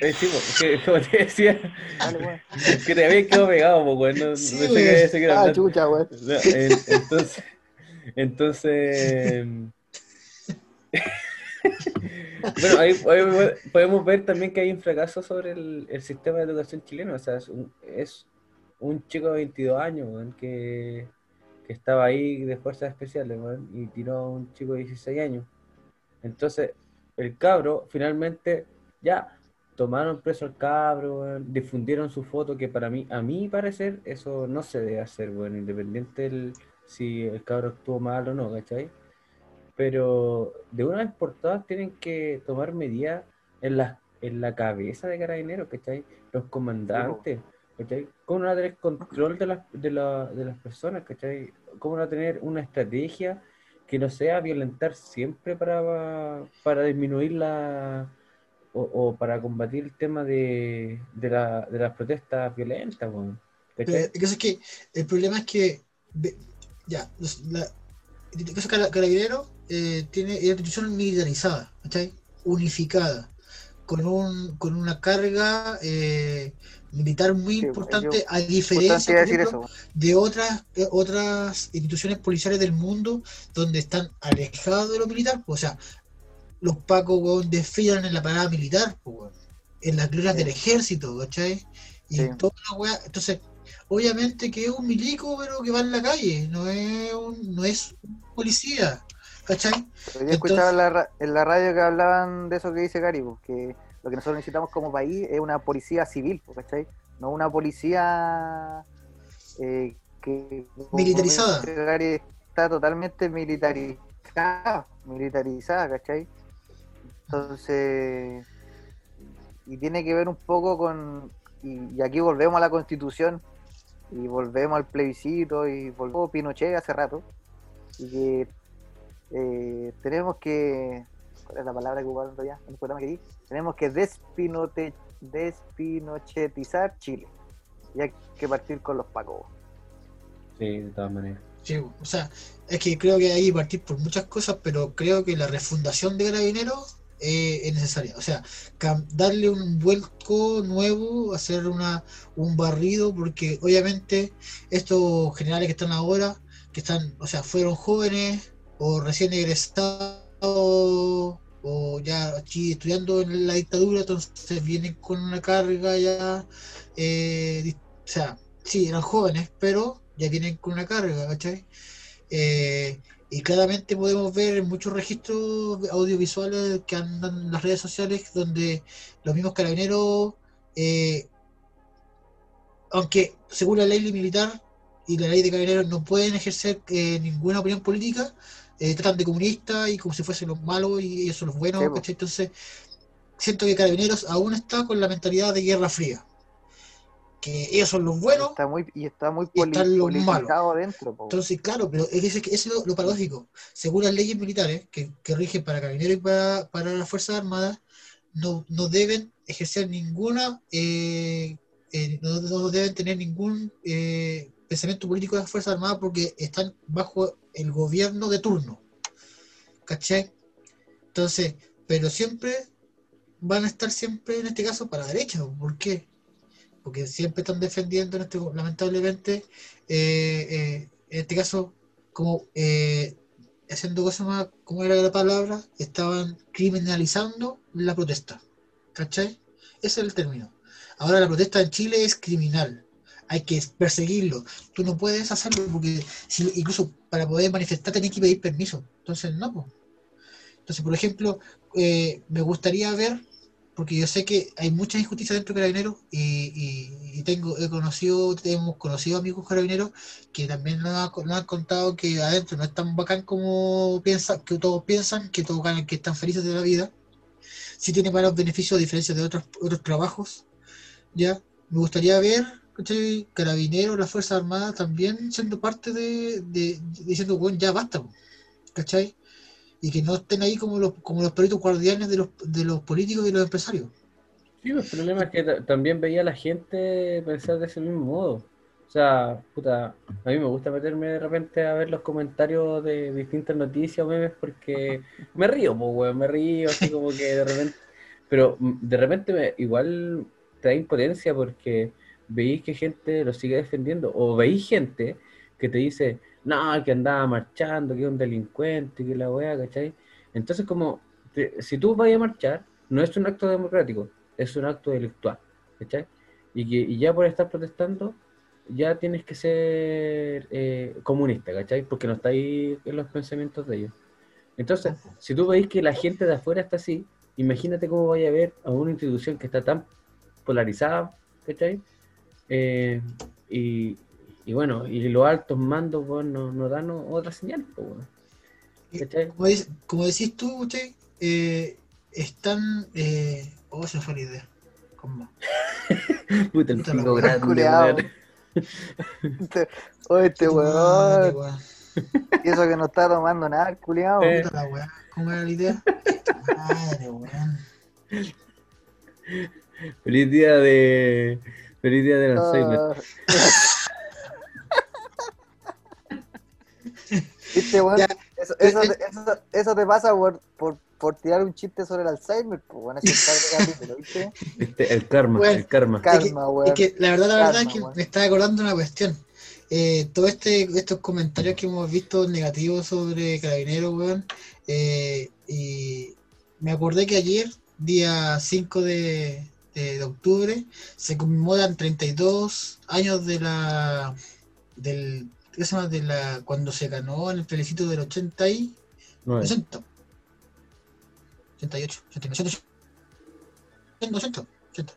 Eh, sí, po, que, *laughs* como te decía, dale, que te había quedado pegado, pues, weón. No, no Sí, weón. que seguir Ah, chucha, weón. No, en- entonces, entonces, *laughs* bueno, ahí podemos, ver también que hay un fracaso sobre el, el sistema de educación chileno. O sea, es un, chico de 22 años, que, que estaba ahí de fuerzas especiales, y tiró a un chico de 16 años. Entonces, el cabro, finalmente, ya tomaron preso al cabro, difundieron su foto, que para mí, a mi parecer, eso no se debe hacer, bueno, independiente si el cabro actuó mal o no, ¿cachai? Pero de una vez por todas tienen que tomar medidas en la, en la cabeza de carabineros, ¿cachai? Los comandantes, ¿cachai? ¿Cómo van a tener control de las, de, la- de las personas, ¿cachai? ¿Cómo van a tener una estrategia que no sea violentar siempre para, para disminuir la o, para combatir el tema de, de, la, de las protestas violentas, weón? Pero caso es que el problema es que ya, el caso cara- carabinero eh, tiene institución militarizada, ¿cachai? unificada, con un con una carga eh, militar muy Sí, importante, yo a diferencia por ejemplo, de otras eh, otras instituciones policiales del mundo donde están alejados de lo militar, pues, o sea, los pacos weón, desfilan en la parada militar, pues, weón, en las glorias Sí. del ejército, ¿cachai? Y Sí. toda la weá, entonces, obviamente que es un milico, pero que va en la calle, no es un, no es un policía, ¿cachai? Pero yo escuchaba en la, ra- en la radio que hablaban de eso que dice Gary, pues, que lo que nosotros necesitamos como país es una policía civil, pues, ¿cachai? No una policía eh, que Militarizada. Gary, está totalmente militarizada, militarizada, ¿cachai? Entonces, y tiene que ver un poco con, y, y aquí volvemos a la constitución, y volvemos al plebiscito, y volvemos a Pinochet hace rato, y que eh, tenemos que, ¿cuál es la palabra que ocuparon ya? en el programa que di? Tenemos que despinote, despinochetizar Chile, y hay que partir con los pacos. Sí, de todas maneras. Sí, o sea, es que creo que hay que partir por muchas cosas, pero creo que la refundación de Carabineros eh, es necesaria. O sea, cam- darle un vuelco nuevo, hacer una, un barrido, porque obviamente estos generales que están ahora, que están, o sea, fueron jóvenes o recién egresados o ya aquí estudiando en la dictadura, entonces vienen con una carga ya, eh, o sea, sí, eran jóvenes, pero ya vienen con una carga, ¿cachai? Eh, y claramente podemos ver en muchos registros audiovisuales que andan en las redes sociales donde los mismos carabineros, eh, aunque según la ley militar y la ley de carabineros no pueden ejercer eh, ninguna opinión política, eh, tratan de comunistas y como si fuesen los malos y ellos son los buenos. Entonces, siento que carabineros aún está con la mentalidad de guerra fría. Que ellos son los buenos Está muy, y está muy y están los adentro. po. entonces, claro, pero es, es, es lo, lo paradójico. Según las leyes militares que, que rigen para carabineros y para, para las Fuerzas Armadas, no, no deben ejercer ninguna, eh, eh, no, no deben tener ningún eh, pensamiento político de las Fuerzas Armadas porque están bajo el gobierno de turno. ¿Cachai? Entonces, pero siempre van a estar siempre en este caso para la derecha. ¿Por qué? Porque siempre están defendiendo, en este, lamentablemente, eh, eh, en este caso, como eh, haciendo cosas más, como era la palabra, estaban criminalizando la protesta. ¿Cachai? Ese es el término. Ahora la protesta en Chile es criminal. Hay que perseguirlo. Tú no puedes hacerlo porque si, incluso para poder manifestar tenés que pedir permiso. Entonces, no. po. Entonces, por ejemplo, eh, me gustaría ver, porque yo sé que hay mucha injusticia dentro de Carabineros y, y- y tengo, he conocido, hemos conocido amigos carabineros que también nos, ha- nos han contado que adentro no es tan bacán como piensan, que todos piensan, que todos ganan, que están felices de la vida. Sí tiene varios beneficios a diferencia de otros, otros trabajos. Ya, me gustaría ver, ¿cachai? Carabineros, las Fuerzas Armadas también siendo parte de, de- diciendo, bueno, ya basta, po", ¿cachai? Y que no estén ahí como los, como los peritos guardianes de los, de los políticos y los empresarios. Sí, pues, el problema es que ta- también veía a la gente pensar de ese mismo modo. O sea, puta, a mí me gusta meterme de repente a ver los comentarios de distintas noticias o memes porque me río, pues, weón, me río, así como que de repente. Pero mm, de repente me, igual trae impotencia porque veis que gente lo sigue defendiendo o veis gente que te dice, no, que andaba marchando, que es un delincuente, que la weá, ¿cachai? Entonces, como, te- si tú vas a marchar, no es un acto democrático, es un acto delictual, ¿cachai? Y, que, y ya por estar protestando, ya tienes que ser eh, comunista, ¿cachai? Porque no está ahí en los pensamientos de ellos. Entonces, si tú veis que la gente de afuera está así, imagínate cómo vaya a ver a una institución que está tan polarizada, ¿cachai? Eh, y, y bueno, y los altos mandos, pues, no, no dan otra señal, pues. Como, decís tú, usted, eh, están... Eh, oh, se me fue la idea. ¿Cómo? *laughs* Puta, el Puta pico grande, weón. Este- Oye, este Madre, weón. weón. Y eso que no está tomando nada, el culiao. Eh. Puta la weá. ¿Cómo era la idea? Madre, weón. Feliz día de. Feliz día del Alzheimer. Ah. Viste, weón. Ya. Eso, eso, te- eso, eso te pasa por, por, por tirar un chiste sobre el Alzheimer, pues bueno, está el capítulo, ¿viste? Este, el karma, Bueno, el karma. Karma, weón. Es que la verdad, la verdad Calma, es que weón. me estaba acordando una cuestión. Eh, todo este, estos comentarios que hemos visto negativos sobre Carabineros, weón, eh, y me acordé que ayer, día 5 de, de- de octubre, se conmemoran 32 años de la del ¿qué se llama? de la cuando se ganó en el plebiscito del 80 y Nueve. 80. 88, 89, 80, 80, 80.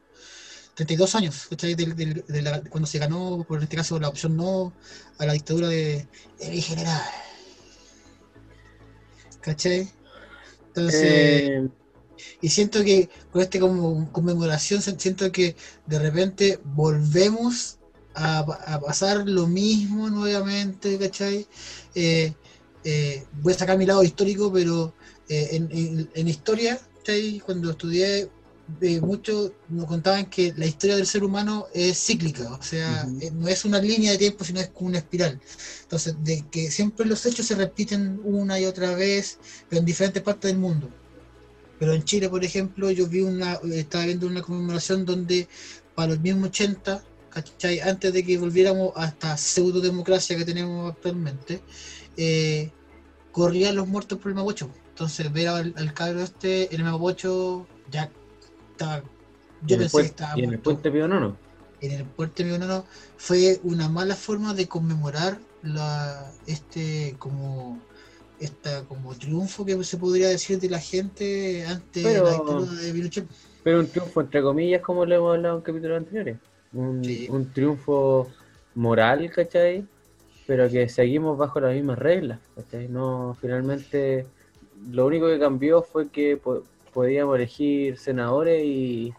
32 años. Del- del- de la- cuando se ganó, por este caso, la opción no a la dictadura de, de mi general. ¿Cachai? Entonces, Eh, y siento que con esta conmemoración siento que de repente volvemos a, a pasar lo mismo nuevamente, ¿cachai? Eh, eh, voy a sacar mi lado histórico, pero eh, en, en- en historia, ¿cachai? Cuando estudié, muchos nos contaban que la historia del ser humano es cíclica, o sea, no es una línea de tiempo, sino es como una espiral. Entonces, de que siempre los hechos se repiten una y otra vez, pero en diferentes partes del mundo. Pero en Chile, por ejemplo, yo vi una, estaba viendo una conmemoración donde para los mismos 80, ¿cachai? Antes de que volviéramos a esta pseudo democracia que tenemos actualmente, eh, corrían los muertos por el Mapocho. Entonces, ver al, al cabro este en el Mapocho ya estaba. Yo pensé que estaba y en el puente Pío Nono. en el puente Mionono fue una mala forma de conmemorar la este como esta como triunfo que se podría decir de la gente ante Pero- la dictadura de Pinochet. Pero un triunfo, entre comillas, como lo hemos hablado en capítulos anteriores. Un, Sí. un triunfo moral, ¿cachai? Pero que seguimos bajo las mismas reglas, ¿cachai? No, finalmente, lo único que cambió fue que po- podíamos elegir senadores y,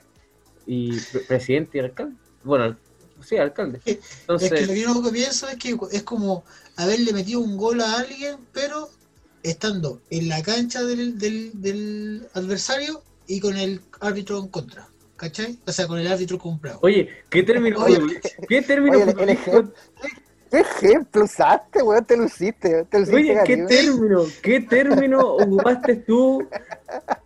y pre- presidente y alcalde. Bueno, sí, alcalde. Es Entonces, que lo que yo pienso es que es como haberle metido un gol a alguien, pero estando en la cancha del, del, del adversario y con el árbitro en contra. ¿Cachai? O sea, con el árbitro comprado. Oye, ¿qué término? Oye, ¿Qué término? Oye, el, el ejemplo, ¿qué ejemplo usaste, weón? Te luciste. Te luciste Oye, ¿qué término? ¿Qué término ocupaste tú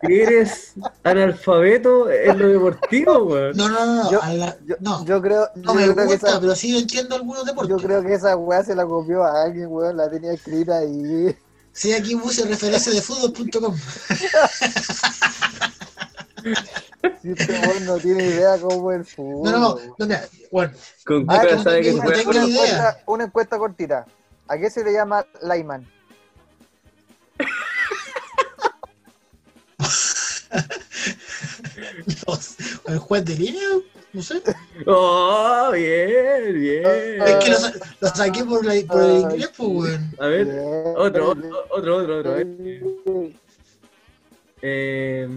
que eres analfabeto en lo deportivo, weón? No, no, no, no. Yo- a la- Yo, no, yo creo, no yo me creo que gusta, esa, pero sí entiendo algunos deportes. yo creo que esa weá se la copió a alguien, weón, la tenía escrita ahí. Sí, aquí puse referencia de fútbol.com. Si este weón no tiene idea cómo es el fútbol. No, no, no, mira, bueno, ¿Con qué Ah, no sabe que se tengo una, encuesta, una encuesta cortita. ¿A qué se le llama Lyman? *laughs* *laughs* los- el juez de línea, no sé. Oh, bien, bien. Es que lo, sa- lo saqué por, la, por el inglés, pues, weón. A ver, otro, otro, otro, otro, otro. a ver. Eh,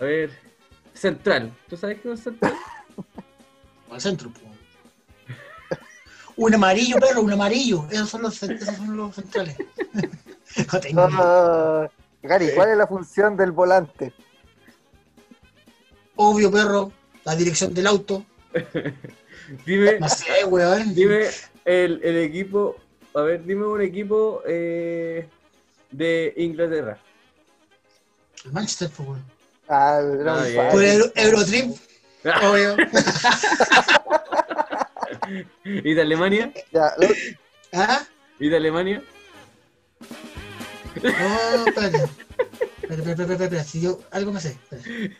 a ver, central. ¿Tú sabes qué es central? Al centro, pues. Un amarillo, perro, un amarillo. Esos son los, esos son los centrales. *laughs* No tengo. Ah, Gary, ¿cuál es la función del volante? Obvio, perro. La dirección del auto. *laughs* Dime, No sé, weón. dime el, el equipo. A ver, dime un equipo eh, de Inglaterra. Manchester, pues, weón. Ah, Ah. Por el Eurotrip, obvio. *laughs* ¿Y de Alemania? Ya, lo- ¿Ah? ¿Y de Alemania? No, espérate. Espérate, espérate, espérate. Si yo algo me sé. espérate.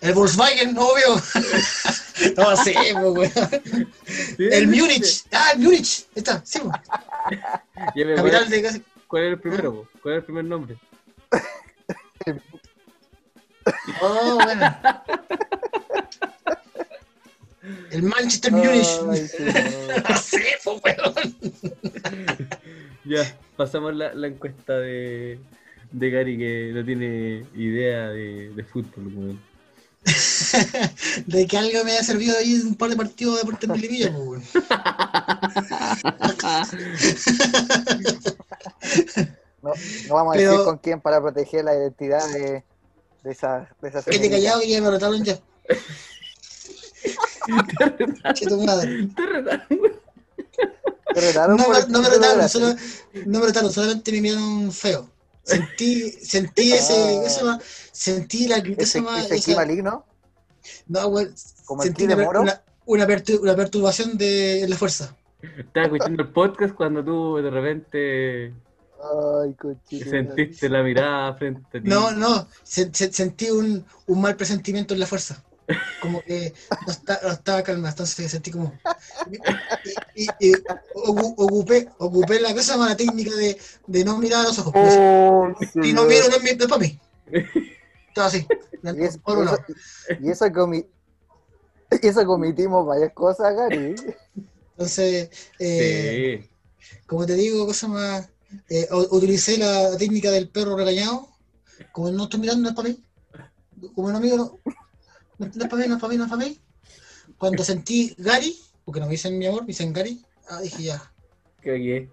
El Volkswagen, obvio. *laughs* No sé, pues, weón. El Múnich. Ah, el Múnich. Ahí Está, sí, pues. *laughs* Capital de casi. ¿Cuál es el primero? po? ¿Cuál es el primer nombre? *laughs* Oh, bueno. El Manchester. No *laughs* sé, pues, weón. *laughs* Ya, pasamos la, la encuesta de, de Gary que no tiene idea de, de fútbol, weón. *laughs* De que algo me haya servido ahí en un par de partidos de Deportes Melipilla, pues, weón. No, no vamos a decir con quién para proteger la identidad de, de esa de esa Quédate señorita. callado que ya me retaron ya. Che, tu madre. Te retaron, ¿Te retaron No, por me- el no me retaron, solo, no me retaron, solamente me miraron feo. Sentí, sentí ese, Ah. ¿qué se llama? Sentí la, ¿qué se ese, llama? ese Esa- maligno, no, güey, como sentí de una, moro. una, una, una perturbación de la fuerza. Estaba escuchando el podcast cuando tú de repente Ay, cochino. sentiste la mirada frente a ti. No, no, se- se- sentí un, un mal presentimiento en la fuerza. Como que no, está- no estaba calma, entonces sentí como. Y, y- y ocu- ocupé, ocupé la cosa la técnica de, de no mirar a los ojos. Oh, y no miro, no es, para mí. Estaba así. Y eso, por un eso- lado. y eso comi- y *laughs* eso comitimos varias cosas, Gary. Entonces, eh, Sí. como te digo, cosa más. eh, utilicé la técnica del perro regañado. Como no estoy mirando, no es para mí. Como no miro, no, no es para mí, no es para mí, no es para mí. Cuando sentí Gary, porque no me dicen mi amor, me dicen Gary, ah, dije ya. Creo que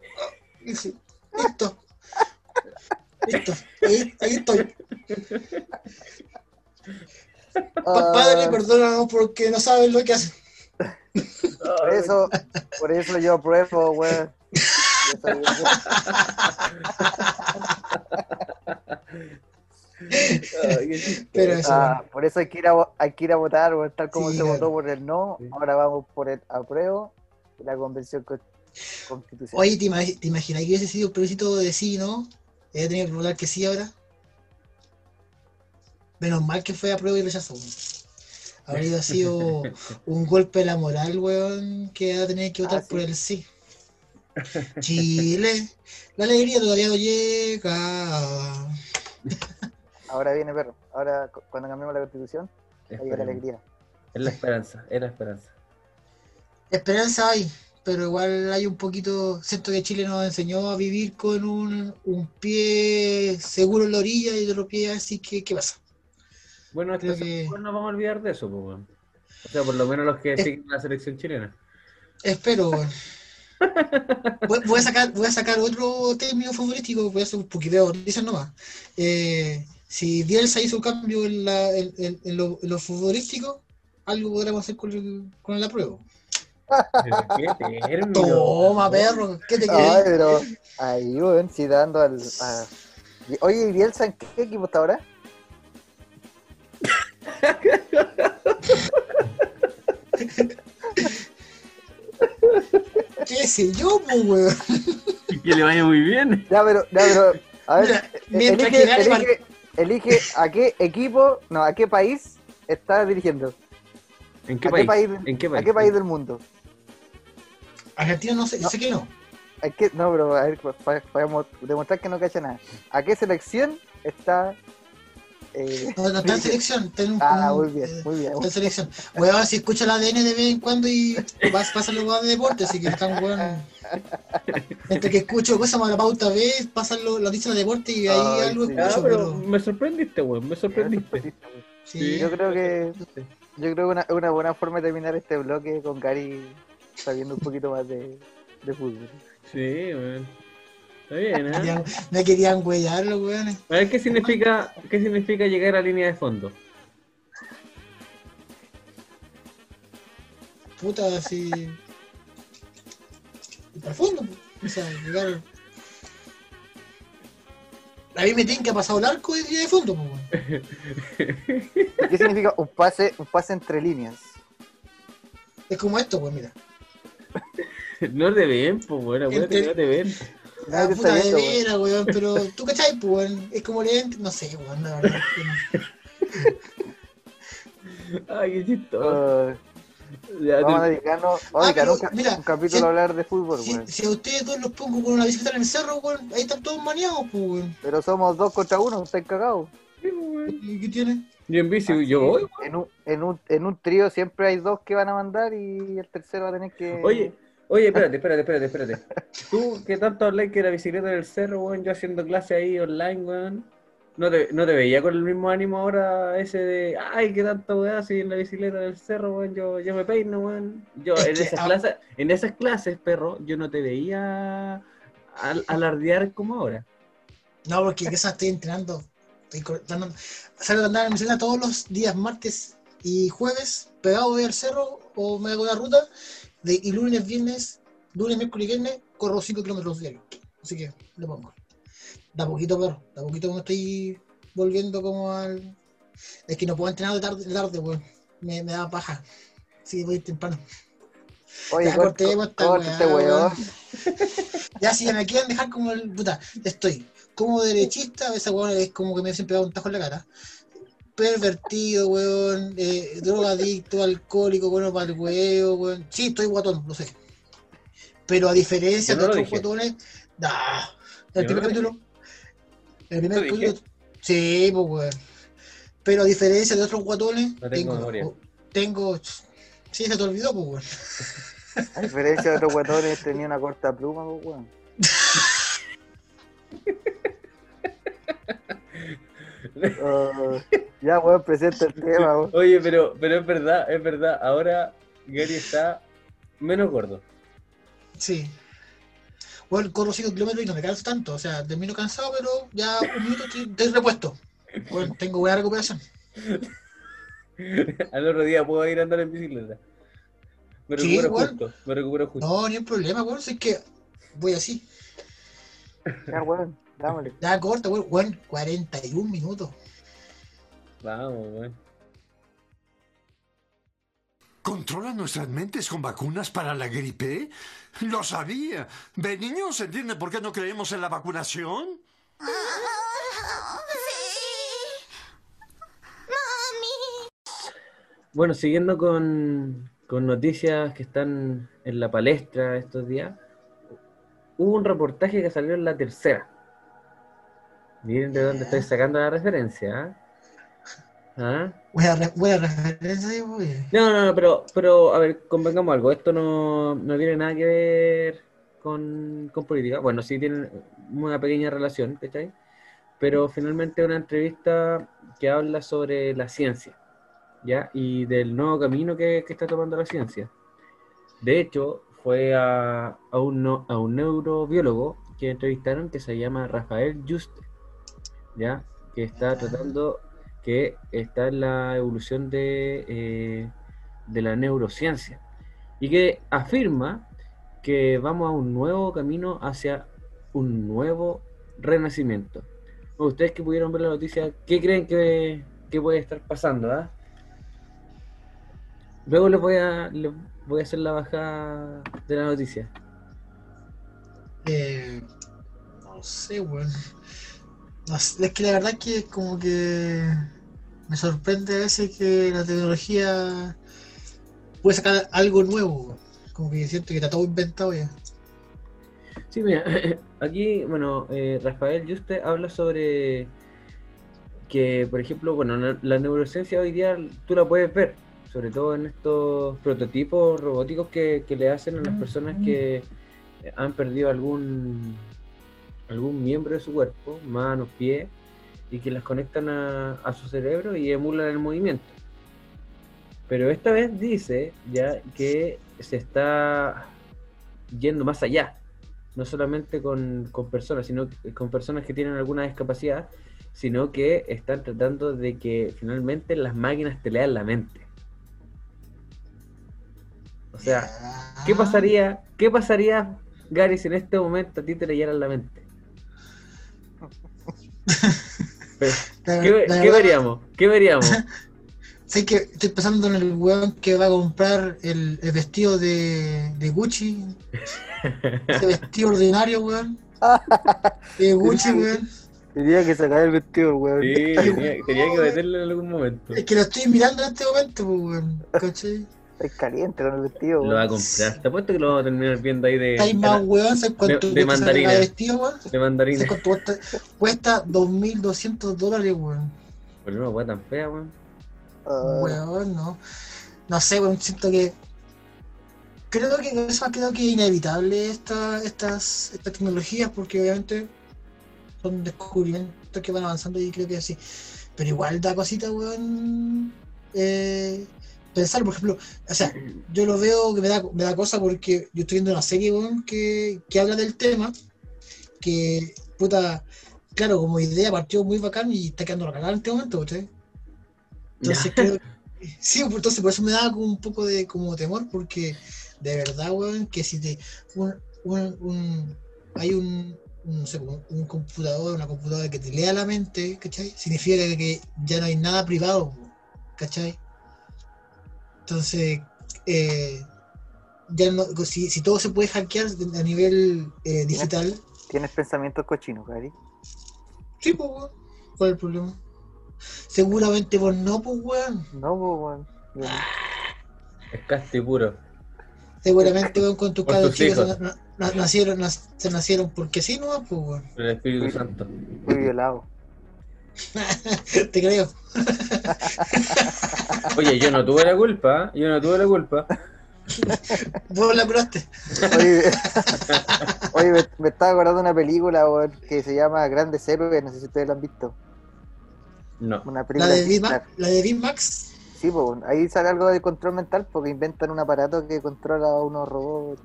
Dije, listo. Listo. Ahí, ahí estoy. Pa- Padre, Ah, perdónanos porque no saben lo que hacen. por eso, por eso yo apruebo, weón. *laughs* Eso- Pero eso, Ah, por eso hay que ir a, hay que ir a votar, tal como Sí, se claro. votó por el no, Sí. ahora vamos por el apruebo de la convención con- constitucional. Oye, ¿te, imag- te imaginas que hubiese sido el plebiscito de sí, no? Ella tenía que votar que sí ahora. Menos mal que fue a prueba y rechazo. Habría *laughs* sido un golpe de la moral, weón, que va a tener que votar Ah, sí. por el sí. Chile, la alegría todavía no llega. *laughs* Ahora viene, perro. Ahora, cu- cuando cambiemos la constitución, va a llegar la alegría. Es la esperanza, es la esperanza. Esperanza hay, pero igual hay un poquito. Siento que Chile nos enseñó a vivir con un, un pie seguro en la orilla y otro pie así que, ¿qué pasa? Bueno, Creo esto que- no nos vamos a olvidar de eso, pues, weón. O sea, por lo menos los que Es- siguen la selección chilena. Espero, weón. *laughs* Voy, voy a sacar, voy a sacar otro término futbolístico, voy a hacer un poquito dicen nomás. Eh, si Bielsa hizo un cambio en, la, en, en- en lo, en lo futbolístico, algo podremos hacer con, el, con la prueba. Qué. Toma, perro, ¿qué te Ay, quieres? pero ahí, weón, sí dando al. a- Oye, ¿y Bielsa en qué equipo está ahora? *laughs* ¿Qué sé yo, pues, weón? *laughs* Que le vaya muy bien. Ya, pero, ya, pero. A ver, Mira, mientras elige, que elige, elige a qué equipo, no, a qué país está dirigiendo. ¿En qué ¿A país? qué país, ¿En qué ¿A país? qué país del mundo? Argentina no sé, No. sé que no. ¿A qué- no, pero a ver, para, demostrar que no cacha nada. ¿A qué selección está? Eh, No, no está en selección, está en un, Ah, un- muy bien, eh, muy bien. está en selección. Weón, si escucha el ADN de vez en cuando y vas, pasa los weón de deporte, así que están weón. Entre que escucho cosas más la pauta B, pasan lo- las noticias de deporte y ahí Ay, algo sí. Ah, escucho, pero pero. me sorprendiste, weón, me sorprendiste. Sí, Yo creo que yo creo que una, una buena forma de terminar este bloque con Gary sabiendo un poquito más de, de fútbol. Sí, weón. Está bien, me ¿eh? querían, me querían huellar los weones. A ver, ¿qué significa, ¿qué significa llegar a línea de fondo? Puta, así. Y para el fondo, pues. o sea, llegar. A mí me tienen que ha pasado el arco de línea de fondo, pues, weón. ¿Qué significa un pase, un pase entre líneas? Es como esto, pues, mira. *laughs* No te ven, pues, weón, acuérdate que no te ven. Ah, Nadie te puta de veras, weón, pero tú cachai, pues, weón, es como leer, no sé, weón, la verdad. que no. *laughs* Ay, qué chistoso. Ah, Ya, vamos a dedicarnos vamos Ah, un, pero, ca- mira, un capítulo si- a hablar de fútbol, Si, weón. si a ustedes dos los pongo con una bicicleta en el cerro, weón, ahí están todos maneados, pues, weón. Pero somos dos contra uno, estáis cagados. ¿Y qué tiene? Yo en bici, yo voy. En un, en, un, en un trío siempre hay dos que van a mandar y el tercero va a tener que. Oye, oye, espérate, espérate, espérate, espérate. Tú que tanto hablé que la bicicleta del cerro, weón, yo haciendo clase ahí online, weón. No te, no te veía con el mismo ánimo ahora ese de, ay, qué tanta weá, si en la bicicleta del cerro, weón, yo, yo me peino, weón. Yo en esas clases, en esas clases, perro, yo no te veía al- alardear como ahora. No, porque que esa estoy entrenando. Estoy dando- salgo a andar en bicicleta todos los días, martes y jueves, pegado voy al cerro o me hago una ruta. De, y lunes, viernes, lunes, miércoles y viernes, corro 5 kilómetros diarios. Así que le pongo. Da poquito, perro. Da poquito me estoy volviendo como al. Es que no puedo entrenar de tarde, de tarde weón. Me, me da paja. Así que voy temprano. Oye, ya cortemos esta weá, este. *laughs* Ya, si me quieren dejar como el. Puta, estoy como derechista, esa weón es como que me siempre da un tajo en la cara. Pervertido, weón. Eh, drogadicto, alcohólico, bueno para el huevo, weón. Sí, estoy guatón, lo sé. Pero a diferencia de otros guatones, nah. El primer capítulo. El primer capítulo. Sí, pues, weón. Pero a diferencia de otros guatones, No tengo memoria. tengo. Sí, se te olvidó, pues, weón. *laughs* A diferencia de otros guatones, tenía una corta pluma, pues, weón. *laughs* Ah, ya, weón, presenta el *laughs* tema, weón. Oye, pero, pero es verdad, es verdad, ahora Gary está menos gordo. Sí. Bueno, corro 5 kilómetros y no me canso tanto. O sea, termino cansado, pero ya un minuto estoy, repuesto. Bueno, tengo buena recuperación. *laughs* Al otro día puedo ir a andar en bicicleta. Me Sí, recupero igual. justo, me recupero justo. No, ni un problema, weón. Si es que voy así. Ya, weón, dámosle. Ya corta, weón. Weón, 41 minutos. Vamos, weón. ¿Controlan nuestras mentes con vacunas para la gripe? Lo sabía. ¿De niños entiende por qué no creemos en la vacunación? Bueno, siguiendo con, con noticias que están en la palestra estos días, hubo un reportaje que salió en la tercera. Miren de dónde estoy sacando la referencia. ¿ah? ¿Ah? Buena, referencia, ahí. No, no, no, pero, pero a ver, convengamos algo. Esto no, no tiene nada que ver con, con política. Bueno, sí tiene una pequeña relación, ¿cachai? Pero finalmente una entrevista que habla sobre la ciencia, ¿ya? Y del nuevo camino que, que está tomando la ciencia. De hecho, fue a, a un, a un neurobiólogo que entrevistaron que se llama Rafael Juste, ¿ya? Que está tratando, que está en la evolución de, eh, de la neurociencia y que afirma que vamos a un nuevo camino hacia un nuevo renacimiento. Ustedes que pudieron ver la noticia, ¿qué creen que, que puede estar pasando? ah? Luego les voy a les voy a hacer la bajada de la noticia. Eh, no sé, weón. No sé, es que la verdad que como que me sorprende a veces que la tecnología puede sacar algo nuevo. Como que siento que está todo inventado ya. Sí, mira, *laughs* aquí, bueno, eh, Rafael Juste habla sobre que, por ejemplo, bueno, la, la neurociencia hoy día tú la puedes ver, sobre todo en estos prototipos robóticos que, que le hacen a las personas que han perdido algún algún miembro de su cuerpo, manos, pies, y que las conectan a, a su cerebro y emulan el movimiento. Pero esta vez dice ya que se está yendo más allá, no solamente con, con personas, sino que- con personas que tienen alguna discapacidad, sino que están tratando de que finalmente las máquinas te lean la mente. O sea, ¿qué pasaría, qué pasaría, Gary, si en este momento a ti te leyeran la mente? *laughs* ¿Qué, veríamos? ¿Qué veríamos? *laughs* Sé que estoy pensando en el weón que va a comprar el, el vestido de, de Gucci. *laughs* Ese vestido ordinario, weón. *laughs* De Gucci, weón. Tenía que sacar el vestido, weón. Sí, tenía, tenía que meterlo en algún momento. Es que lo estoy mirando en este momento, pues, weón. ¿Cachai? Está caliente con el vestido, Lo va a comprar. Te apuesto que lo vamos a terminar viendo ahí de, Estáis más weón, ¿sabes cuánto de, mandarina. de vestido, weón? De mandarina. ¿Sabes cuánto cuesta? Cuesta 2.200 dólares, weón. Por una weá tan fea, weón. Ah, Weón, no. No sé, weón, siento que. Creo que eso creo que es inevitable esta, estas, estas tecnologías porque obviamente son descubrimientos que van avanzando y creo que así. Pero igual da cosita, weón. eh, pensar, por ejemplo, o sea, yo lo veo que me da, me da cosa porque yo estoy viendo una serie, que, que habla del tema. Que, puta, claro, como idea partió muy bacán y está quedando la cagada en este momento, ¿cachai? Entonces creo *laughs* Sí, pues, entonces por eso me daba como un poco de como temor, porque de verdad, weón, que si te un, un- un- hay un, un, no sé, un, un computador, una computadora que te lea la mente, ¿cachai? Significa que ya no hay nada privado, ¿cachai? Entonces, eh, ya no, si, si todo se puede hackear a nivel eh, digital, Tienes pensamientos cochinos, Gary. sí, pues, weón, ¿cuál es el problema? Seguramente vos no, pues, weón. No, pues, weón. Es casti puro. Seguramente, weón, con tus cabros chicos hijos. na- na- nacieron, nac- se nacieron porque sí, no, pues, weón. El Espíritu Santo. Fui violado. *laughs* Te creo. Oye, yo no tuve la culpa, yo no tuve la culpa. Vos la curaste. Oye, *laughs* oye, me, me estaba acordando de una película que se llama Grandes Héroes, no sé si ustedes la han visto. No. Una La película de la de Bimax, Sí, pues, ahí sale algo de control mental porque inventan un aparato que controla a unos robots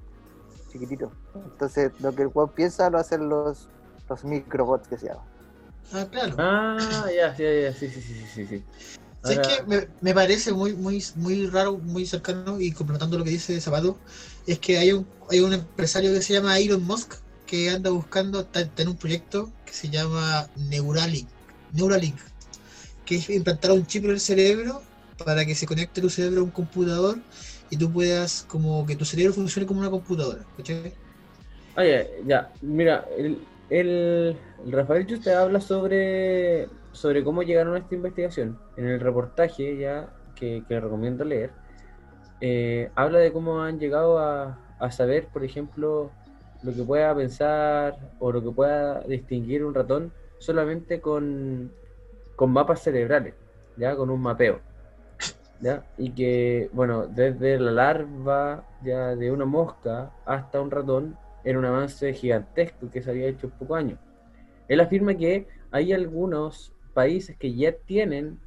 chiquititos. Entonces, lo que el weón piensa lo hacen los, los microbots que se llaman. Ah, claro. Ah, ya, ya, ya, sí, sí, sí, sí, sí, Ahora- que me, me parece muy, muy, muy raro, muy cercano y complementando lo que dice Zapato, es que hay un, hay un empresario que se llama Elon Musk que anda buscando, está, está en un proyecto que se llama Neuralink, Neuralink, que es implantar un chip en el cerebro para que se conecte tu cerebro a un computador y tú puedas, como que tu cerebro funcione como una computadora. ¿cachai? Ah, ya, ya. Mira, el, el, el Rafael Juste habla sobre, sobre cómo llegaron a esta investigación. En el reportaje ya que, que recomiendo leer, eh, habla de cómo han llegado a, a saber, por ejemplo, lo que pueda pensar o lo que pueda distinguir un ratón solamente con, con mapas cerebrales, ya con un mapeo. ¿ya? Y que, bueno, desde la larva ya de una mosca hasta un ratón era un avance gigantesco que se había hecho en pocos años. Él afirma que hay algunos países que ya tienen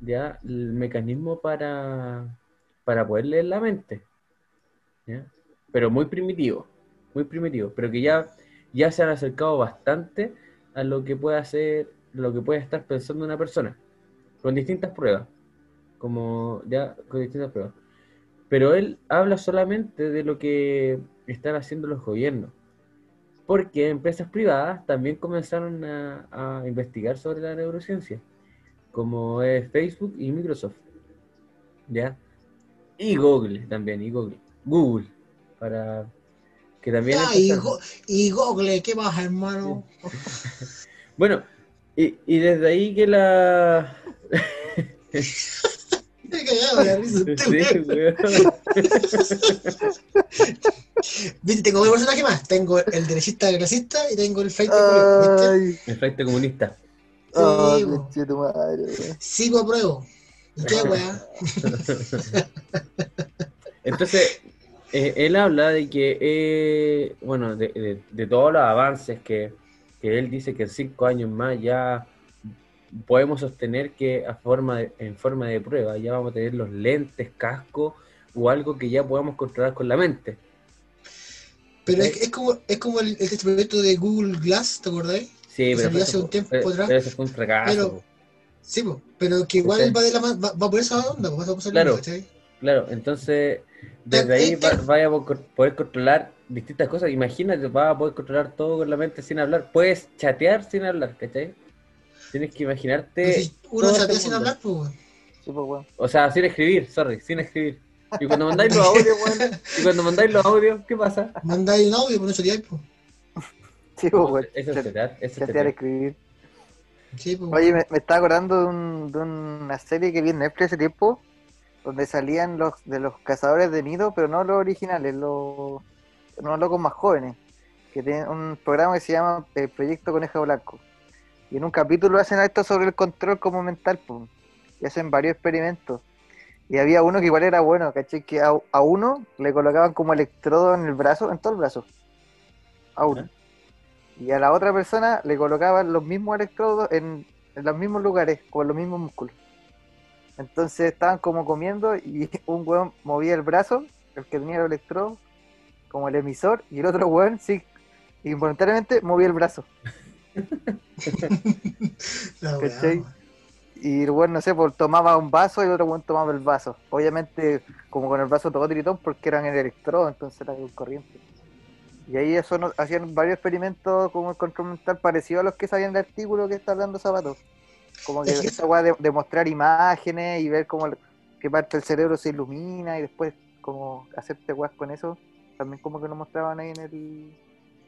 ya el mecanismo para, para poder leer la mente. pero muy primitivo, muy primitivo, pero que ya, ya se han acercado bastante a lo que puede hacer, lo que puede estar pensando una persona, con distintas pruebas, como ya con distintas pruebas. Pero él habla solamente de lo que están haciendo los gobiernos, porque empresas privadas también comenzaron a, a investigar sobre la neurociencia, como es Facebook y Microsoft, ¿ya? Y Google también, y Google, Google, para que también... Ya, y, empezaron- Go- y Google, ¿qué más, hermano? *laughs* Bueno, y, y desde ahí que la... *laughs* Me cagaba la risa, Sí, weón. weón. Viste, tengo dos personajes más. Tengo el derechista clasista y tengo el ¿viste? Ay, El flight comunista. oh, Sí, bo. conche tu madre, weón. Sí, apruebo. ¿Y qué, weá? *laughs* Entonces, eh, él habla de que, eh, bueno, de, de- de todos los avances que, que él dice que en cinco años más ya podemos sostener que a forma de- en forma de prueba ya vamos a tener los lentes, casco o algo que ya podamos controlar con la mente. Pero es, es como, es como el, el proyecto de Google Glass, ¿te acordáis? Sí, pero, hace un tiempo pero- atrás, pero eso fue un fracaso. pero-. Sí, pero que igual ¿Cachai? va, de la, va, va por esa onda, va Claro. Claro, entonces desde Eh, ahí eh, va- eh. vaya a po- poder controlar distintas cosas. Imagínate, vas a poder controlar todo con la mente sin hablar. Puedes chatear sin hablar, ¿cachai? Tienes que imaginarte. Si uno chatea este sin hablar, pues, weón. Sí, pues, weón. O sea, sin escribir, sorry, sin escribir. Y cuando mandáis los audios, weón, y cuando mandáis los audios, ¿qué pasa? Mandáis un audio, pues no chateáis, pues. Sí, pues, weón. Eso es chatear, eso es Chatear, escribir. Sí, pues. Oye, me, me estaba acordando de, un- de una serie que vi en Netflix hace tiempo, donde salían los de los cazadores de nido, pero no los originales, los unos locos más jóvenes, que tienen un programa que se llama eh, Proyecto Conejo Blanco. Y en un capítulo hacen esto sobre el control como mental, pum, y hacen varios experimentos. Y había uno que igual era bueno, ¿cachai? Que a, a uno le colocaban como electrodo en el brazo, en todo el brazo. A uno. Y a la otra persona le colocaban los mismos electrodos en, en los mismos lugares, con los mismos músculos. Entonces estaban como comiendo y *laughs* un weón movía el brazo, el que tenía el electrodo, como el emisor, y el otro weón, sí, involuntariamente movía el brazo. *laughs* *laughs* Weá, ¿cachai? Y el weón, no sé, pues tomaba un vaso y el otro weón tomaba el vaso. Obviamente, como con el brazo todo tiritón, porque eran el electrodo, entonces era el corriente. Y ahí eso no- hacían varios experimentos como el control mental parecido a los que sabían el artículo que está hablando Zapato. Como que Es que- esa weá de, de mostrar imágenes y ver cómo qué parte del cerebro se ilumina y después como hacerte weas con eso. También como que lo mostraban ahí en el...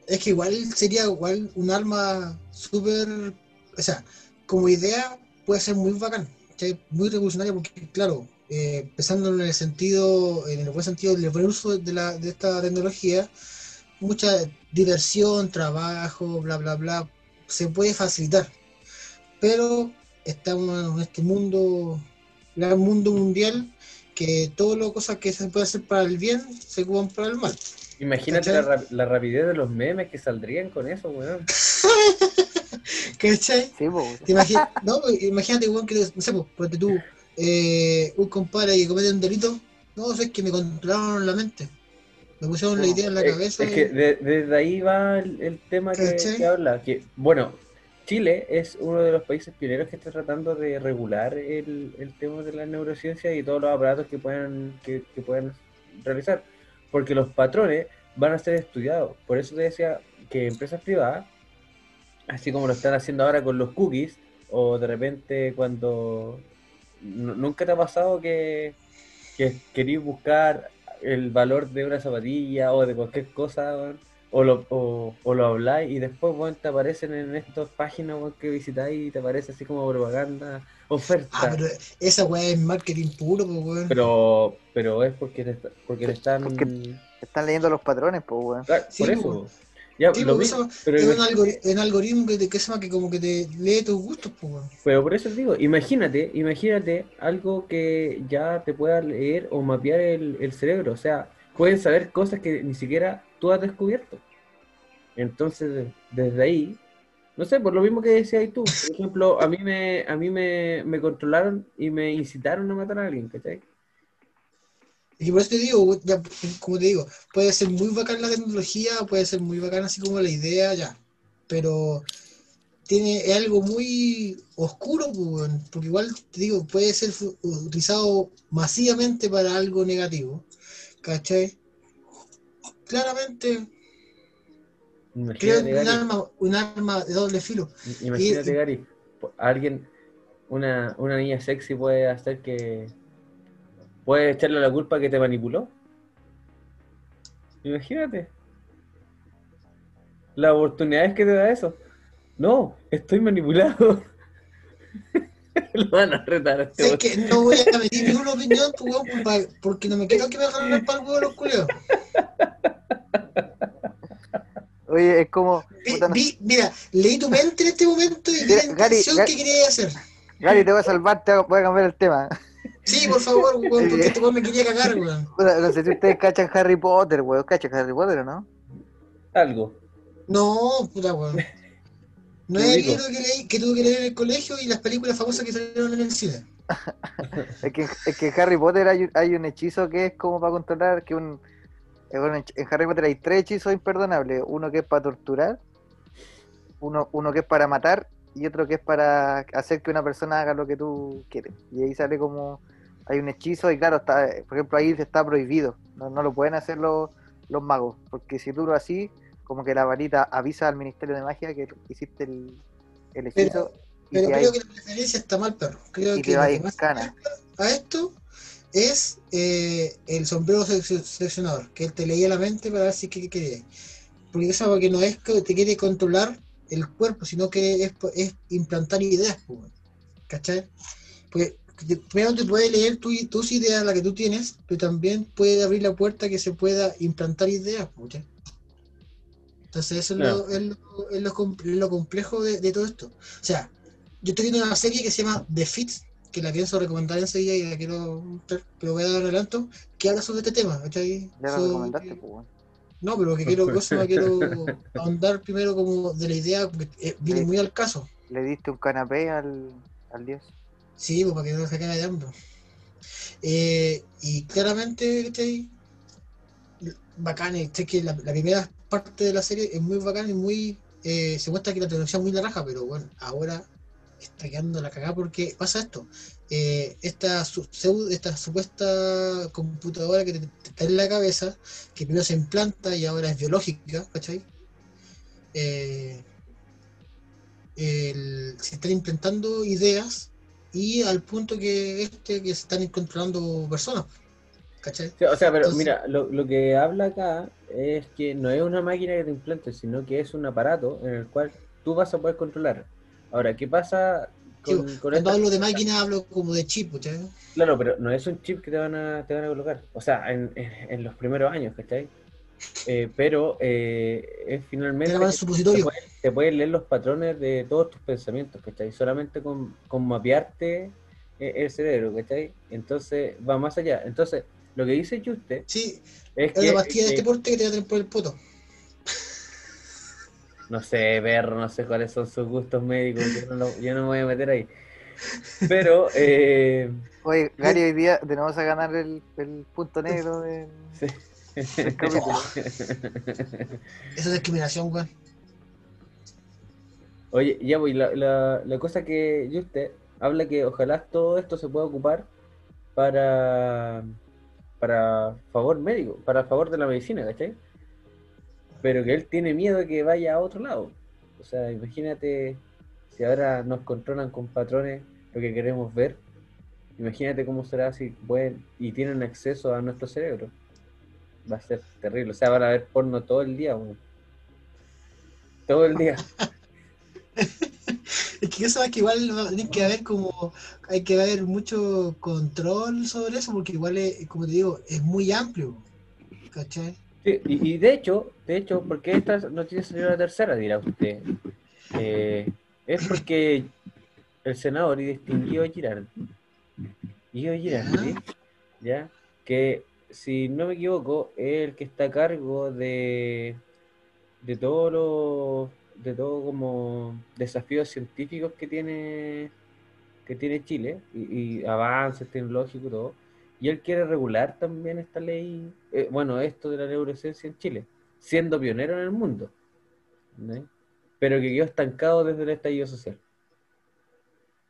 Es que igual sería igual un arma súper. O sea, como idea puede ser muy bacán, muy revolucionaria, porque, claro, eh, pensando en el sentido, en el buen sentido del buen uso de, la, de esta tecnología, mucha diversión, trabajo, bla, bla, bla, se puede facilitar. Pero estamos en este mundo, gran mundo mundial, que todas las cosas que se puede hacer para el bien se ocupan para el mal. Imagínate la, ra- la rapidez de los memes que saldrían con eso, weón. *laughs* ¿Cachai? Sí, ¿Te no, pues, imagínate, weón, que, no sé, ponte tú, eh, un compadre que comete un delito, no, sé, es que me controlaron la mente. Me pusieron la idea en la cabeza. Es y- que de- desde ahí va el, el tema que, que habla. Que, bueno, Chile es uno de los países pioneros que está tratando de regular el, el tema de la neurociencia y todos los aparatos que puedan, que, que puedan realizar. Porque los patrones van a ser estudiados. Por eso te decía que empresas privadas, así como lo están haciendo ahora con los cookies, o de repente cuando... nu- ¿Nunca te ha pasado que, que queréis buscar el valor de una zapatilla o de cualquier cosa, o lo, o, o lo habláis y después weón, te aparecen en estas páginas que visitáis y te aparece así como propaganda, oferta. Ah, pero esa weá es marketing puro, pues, weón. pero, pero es porque le, está- porque le están... Porque están leyendo los patrones, pues, weón. Ah, Sí, por eso. pues. Ya, Sí, lo pues, mismo, pero, es un, imag- algori- un algoritmo que, te, que, se llama que como que te lee tus gustos, pues, weón. pero por eso te digo, imagínate, imagínate algo que ya te pueda leer o mapear el, el cerebro. O sea, pueden saber cosas que ni siquiera tú has descubierto. Entonces, de- desde ahí, no sé, por lo mismo que decías tú, por ejemplo, a mí me, a mí me, me controlaron y me incitaron a matar a alguien, ¿cachai? Y por eso te digo, ya, como te digo, puede ser muy bacán la tecnología, puede ser muy bacán así como la idea, ya. Pero tiene algo muy oscuro, pues, porque igual te digo, puede ser utilizado masivamente para algo negativo. ¿Cachai? Claramente, creo Imagínate, que un Gary, arma, un arma de doble filo. imagínate, y- Gary, alguien, una, una niña sexy puede hacer que. Puede echarle la culpa que te manipuló. Imagínate. La oportunidad es que te da eso. No, estoy manipulado. *laughs* Lo van a retar a este Es que no voy a emitir ninguna opinión, pues, porque no me quiero que me hagan el pal huevo los culeos. Oye, es como. Puta, no- vi- mira, leí tu mente en este momento y vi Mira, la Gary, intención Gary- que querías hacer. Gary, te voy a salvar, te voy a cambiar el tema. Sí, por favor, weón, porque este weón me quería cagar, weón. *laughs* No sé si ustedes cachan Harry Potter, weón. ¿Cachan Harry Potter o no? Algo. No, puta weón. *laughs* No es el libro que, leí, que tuve que leer en el colegio y las películas famosas que salieron en el cine. *laughs* Es que, es que en Harry Potter hay, un- hay un hechizo que es como para controlar, que un... eh, bueno, en Harry Potter hay tres hechizos imperdonables. Uno que es para torturar, uno, uno que es para matar y otro que es para hacer que una persona haga lo que tú quieres. Y ahí sale como... Hay un hechizo y claro, está, por ejemplo, ahí está prohibido. No, no lo pueden hacer los, los magos. Porque si tú lo así, como que la varita avisa al Ministerio de Magia que hiciste el, el hechizo. Pero creo hay- que la preferencia está mal, perro. Creo y que te va más cana. a esto es eh, el sombrero selec- seleccionador, que él te leía la mente para ver si qué quería. Porque eso porque no es que te quiere controlar el cuerpo, sino que es, es implantar ideas. ¿cachai? Porque primero te puede leer tu- tus ideas, la que tú tienes, pero también puede abrir la puerta que se pueda implantar ideas, ¿cachai? Entonces eso es, lo, Claro. es lo- es lo com- lo complejo de, de todo esto. O sea, yo estoy viendo una serie que se llama The Fit, que la pienso recomendar enseguida y la quiero, pero voy a dar adelanto, que habla sobre este tema, ¿cachai? Ya So- recomendaste, pues, no, pero que quiero, *laughs* cosa, quiero ahondar primero como de la idea, porque eh, viene muy al caso. Le diste un canapé al, al dios. Sí, pues para que no se acabe de hambre. Eh, y claramente, ¿cachai? Bacán, este, que la, la primera parte de la serie es muy bacán y muy. eh, se muestra que la tecnología es muy la raja, pero bueno, ahora está quedando la cagada porque pasa esto. Eh, esta, esta supuesta computadora que te, te está en la cabeza, que primero se implanta y ahora es biológica, ¿cachai? Eh, el- se están implantando ideas y al punto que este que se están controlando personas. ¿Cachai? Sí, o sea, pero Entonces- mira, lo, lo que habla acá es que no es una máquina que te implante, sino que es un aparato en el cual tú vas a poder controlar. Ahora, ¿qué pasa con, Digo, con cuando esta- hablo de máquina hablo como de chip, ¿cachai? Claro, pero no es un chip que te van a, te van a colocar. O sea, en, en, en los primeros años, ¿cachai? Eh, pero eh, es finalmente... Te. Te pueden, te pueden leer los patrones de todos tus pensamientos, ¿cachai? Solamente con, con mapearte eh, el cerebro, ¿cachai? Entonces va más allá. Entonces, lo que dice Juste Sí, es es que... una pastilla de este porte que te va a tener por el poto. No sé, perro, no sé cuáles son sus gustos médicos, yo no, lo- yo no me voy a meter ahí. Pero, eh, Oye, Gary, hoy día de nuevo vas a ganar el, el punto negro de... sí. capítulo. *laughs* Esa es discriminación, weón. Oye, ya voy, la, la, la cosa que usted habla que ojalá todo esto se pueda ocupar para, para favor médico, para favor de la medicina, ¿cachai? Pero que él tiene miedo de que vaya a otro lado. O sea, imagínate si ahora nos controlan con patrones lo que queremos ver. Imagínate cómo será si pueden y tienen acceso a nuestro cerebro. Va a ser terrible. O sea, van a ver porno todo el día, weón. Todo el día. *laughs* Es que eso es que igual tiene que haber como, hay que haber mucho control sobre eso, porque igual es, como te digo, es muy amplio. ¿Cachai? Sí, y, y de hecho, de hecho, porque esta noticia salió la tercera, dirá usted. Eh, es porque el senador y distinguido Girardi, Guido Girardi, ya, que si no me equivoco, es el que está a cargo de, de todos los, de todo como desafíos científicos que tiene, que tiene Chile, y, y avances tecnológicos y todo. Y él quiere regular también esta ley, eh, bueno, esto de la neurociencia en Chile, siendo pionero en el mundo, ¿no? pero que quedó estancado desde el estallido social.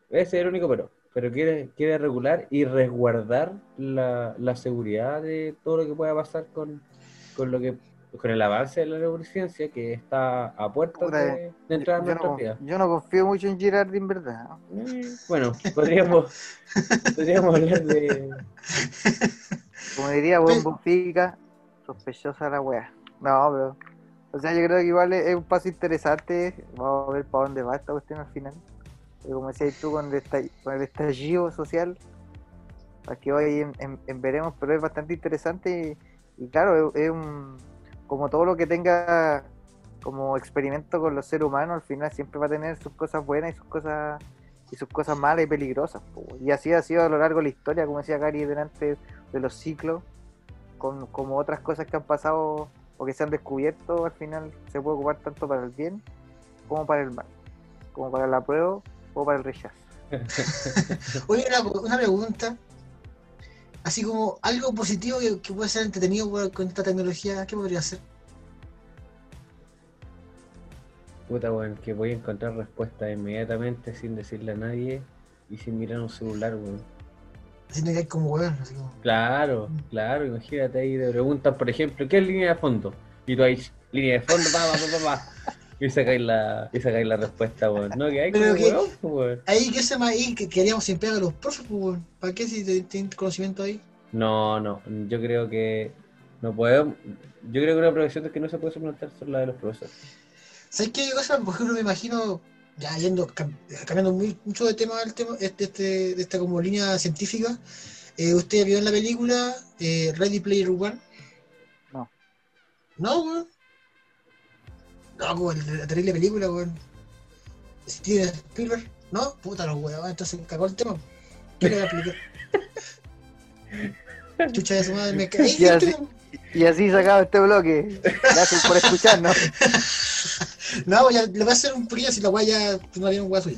Ese es el único pero. Pero quiere, quiere regular y resguardar la, la seguridad de todo lo que pueda pasar con, con lo que con el avance de la neurociencia que está a puertas de, de entrar a Yo no, vidas. yo no confío mucho en Girardi, en verdad. Eh, Bueno, podríamos, *laughs* podríamos hablar de. Como diría buen Bofica, sospechosa la wea. No, pero. O sea, yo creo que igual es, es un paso interesante. Vamos a ver para dónde va esta cuestión al final. Pero como decías tú, con el, estall- con el estallido social, aquí hoy en, en- en veremos, pero es bastante interesante. Y, y claro, es, es un. Como todo lo que tenga como experimento con los seres humanos, al final siempre va a tener sus cosas buenas y sus cosas y sus cosas malas y peligrosas. po. Y así ha sido a lo largo de la historia, como decía Gary delante de los ciclos, con, como otras cosas que han pasado o que se han descubierto, al final se puede ocupar tanto para el bien como para el mal, como para la prueba o para el rechazo. *laughs* Oye, una, una pregunta. Así como algo positivo que, que puede ser entretenido con- con esta tecnología, ¿qué podría ser? Puta, weón, que voy a encontrar respuesta inmediatamente sin decirle a nadie y sin mirar un celular, weón. Así no que hay como hueón, así como. Claro, claro, imagínate ahí te preguntan, por ejemplo, ¿qué es línea de fondo? Y tú ahí, línea de fondo, pa, pa, pa, pa, pa. Y sacáis la, y sacáis la respuesta, weón. No, que hay Pero que- weón, pues, weón. Ahí, ¿qué se llama ahí? Que queríamos siempre a los profes, pues, weón. ¿Para qué si te- tienen conocimiento ahí? No, no, yo creo que no podemos. Yo creo que una profesión que no se puede suplantar son la de los profesores. ¿Sabes qué cosa? Por ejemplo, me imagino, ya yendo, cam- cambiando muy- mucho de tema del tema, este, este- de esta como línea científica. Eh, ¿Usted vio en la película eh, Ready Player One? No. ¿No, weón? No, como la terrible película, weón. Steven Spielberg, ¿no? Puta los weón, entonces cagó el tema. ¿Qué le voy a explicar? Chucha de su madre, me caí. Y así, y así acaba este bloque. Gracias por escucharnos. *laughs* No, pues ya le voy a hacer un poquillo si la weá ya no había un weá suya.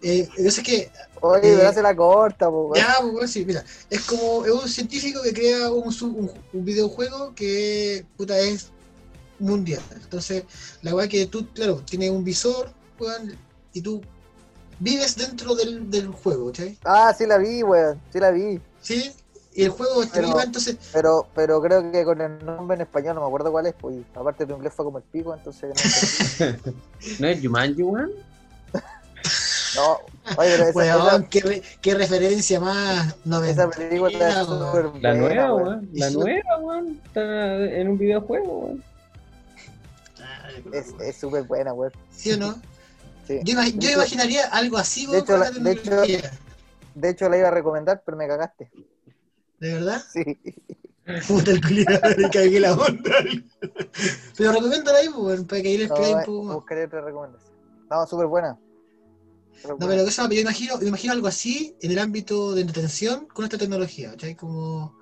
Eh, yo sé que Oye, Eh, hace la corta, po, weón. Ya, pues, weón, sí, mira, es como es un científico que crea un, un, un videojuego que puta es mundial. Entonces, la weá que tú, claro, tienes un visor, weón, y tú vives dentro del, del juego, ¿cachai? Ah, sí la vi, weón. Sí la vi. Sí, y el juego Pero- viva, entonces, Pero, pero creo que con el nombre en español no me acuerdo cuál es, pues. aparte tu inglés fue como el pico, entonces no. *laughs* ¿No es Jumanji, weón? No, oye, pero esa, qué, re- qué referencia más esa película está súper La nueva, weón. La nueva, weón. Está en un videojuego, weón. Es es súper buena, weón. ¿Sí o no? Sí. Yo, imag- yo De hecho- imaginaría algo así, de weón, hecho, con la- la de hecho- tecnología. De hecho, la iba a recomendar, pero me cagaste. ¿De verdad? Sí. Puta el culiado, le *laughs* cagué la onda. Pero recomiéndala ahí, pues, weón, para que ahí les No, pegue un eh, poco más. buscaré otra recomendación. No, súper buena. No, pero cosa, yo imagino, yo imagino algo así en el ámbito de entretención con esta tecnología, ¿cachai? Como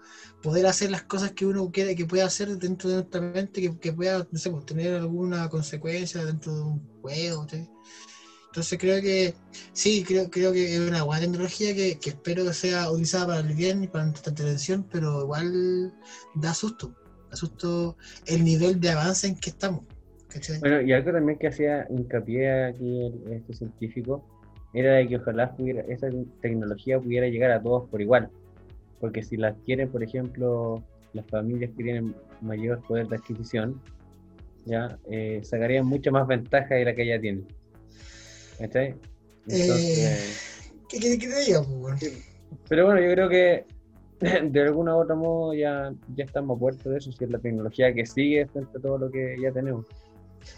poder hacer las cosas que uno quiere que pueda hacer dentro de nuestra mente, que, que pueda, no sé, pues, tener alguna consecuencia dentro de un juego, ¿cachai? Entonces creo que, sí, creo, creo que es una buena tecnología que, que espero que sea utilizada para el bien y para nuestra entretención, pero igual da susto, da susto el nivel de avance en que estamos, ¿cachai? Bueno, y algo también que hacía hincapié aquí este científico era de que ojalá pudiera, esa tecnología pudiera llegar a todos por igual. Porque si la adquieren, por ejemplo, las familias que tienen mayor poder de adquisición, ya eh, sacarían mucha más ventaja de la que ya tienen. ¿Cachai? Entonces, ¿Qué quieres que te diga, pero bueno, yo creo que *laughs* de alguna u otra modo ya, ya estamos a puerto de eso, si es la tecnología que sigue frente a todo lo que ya tenemos.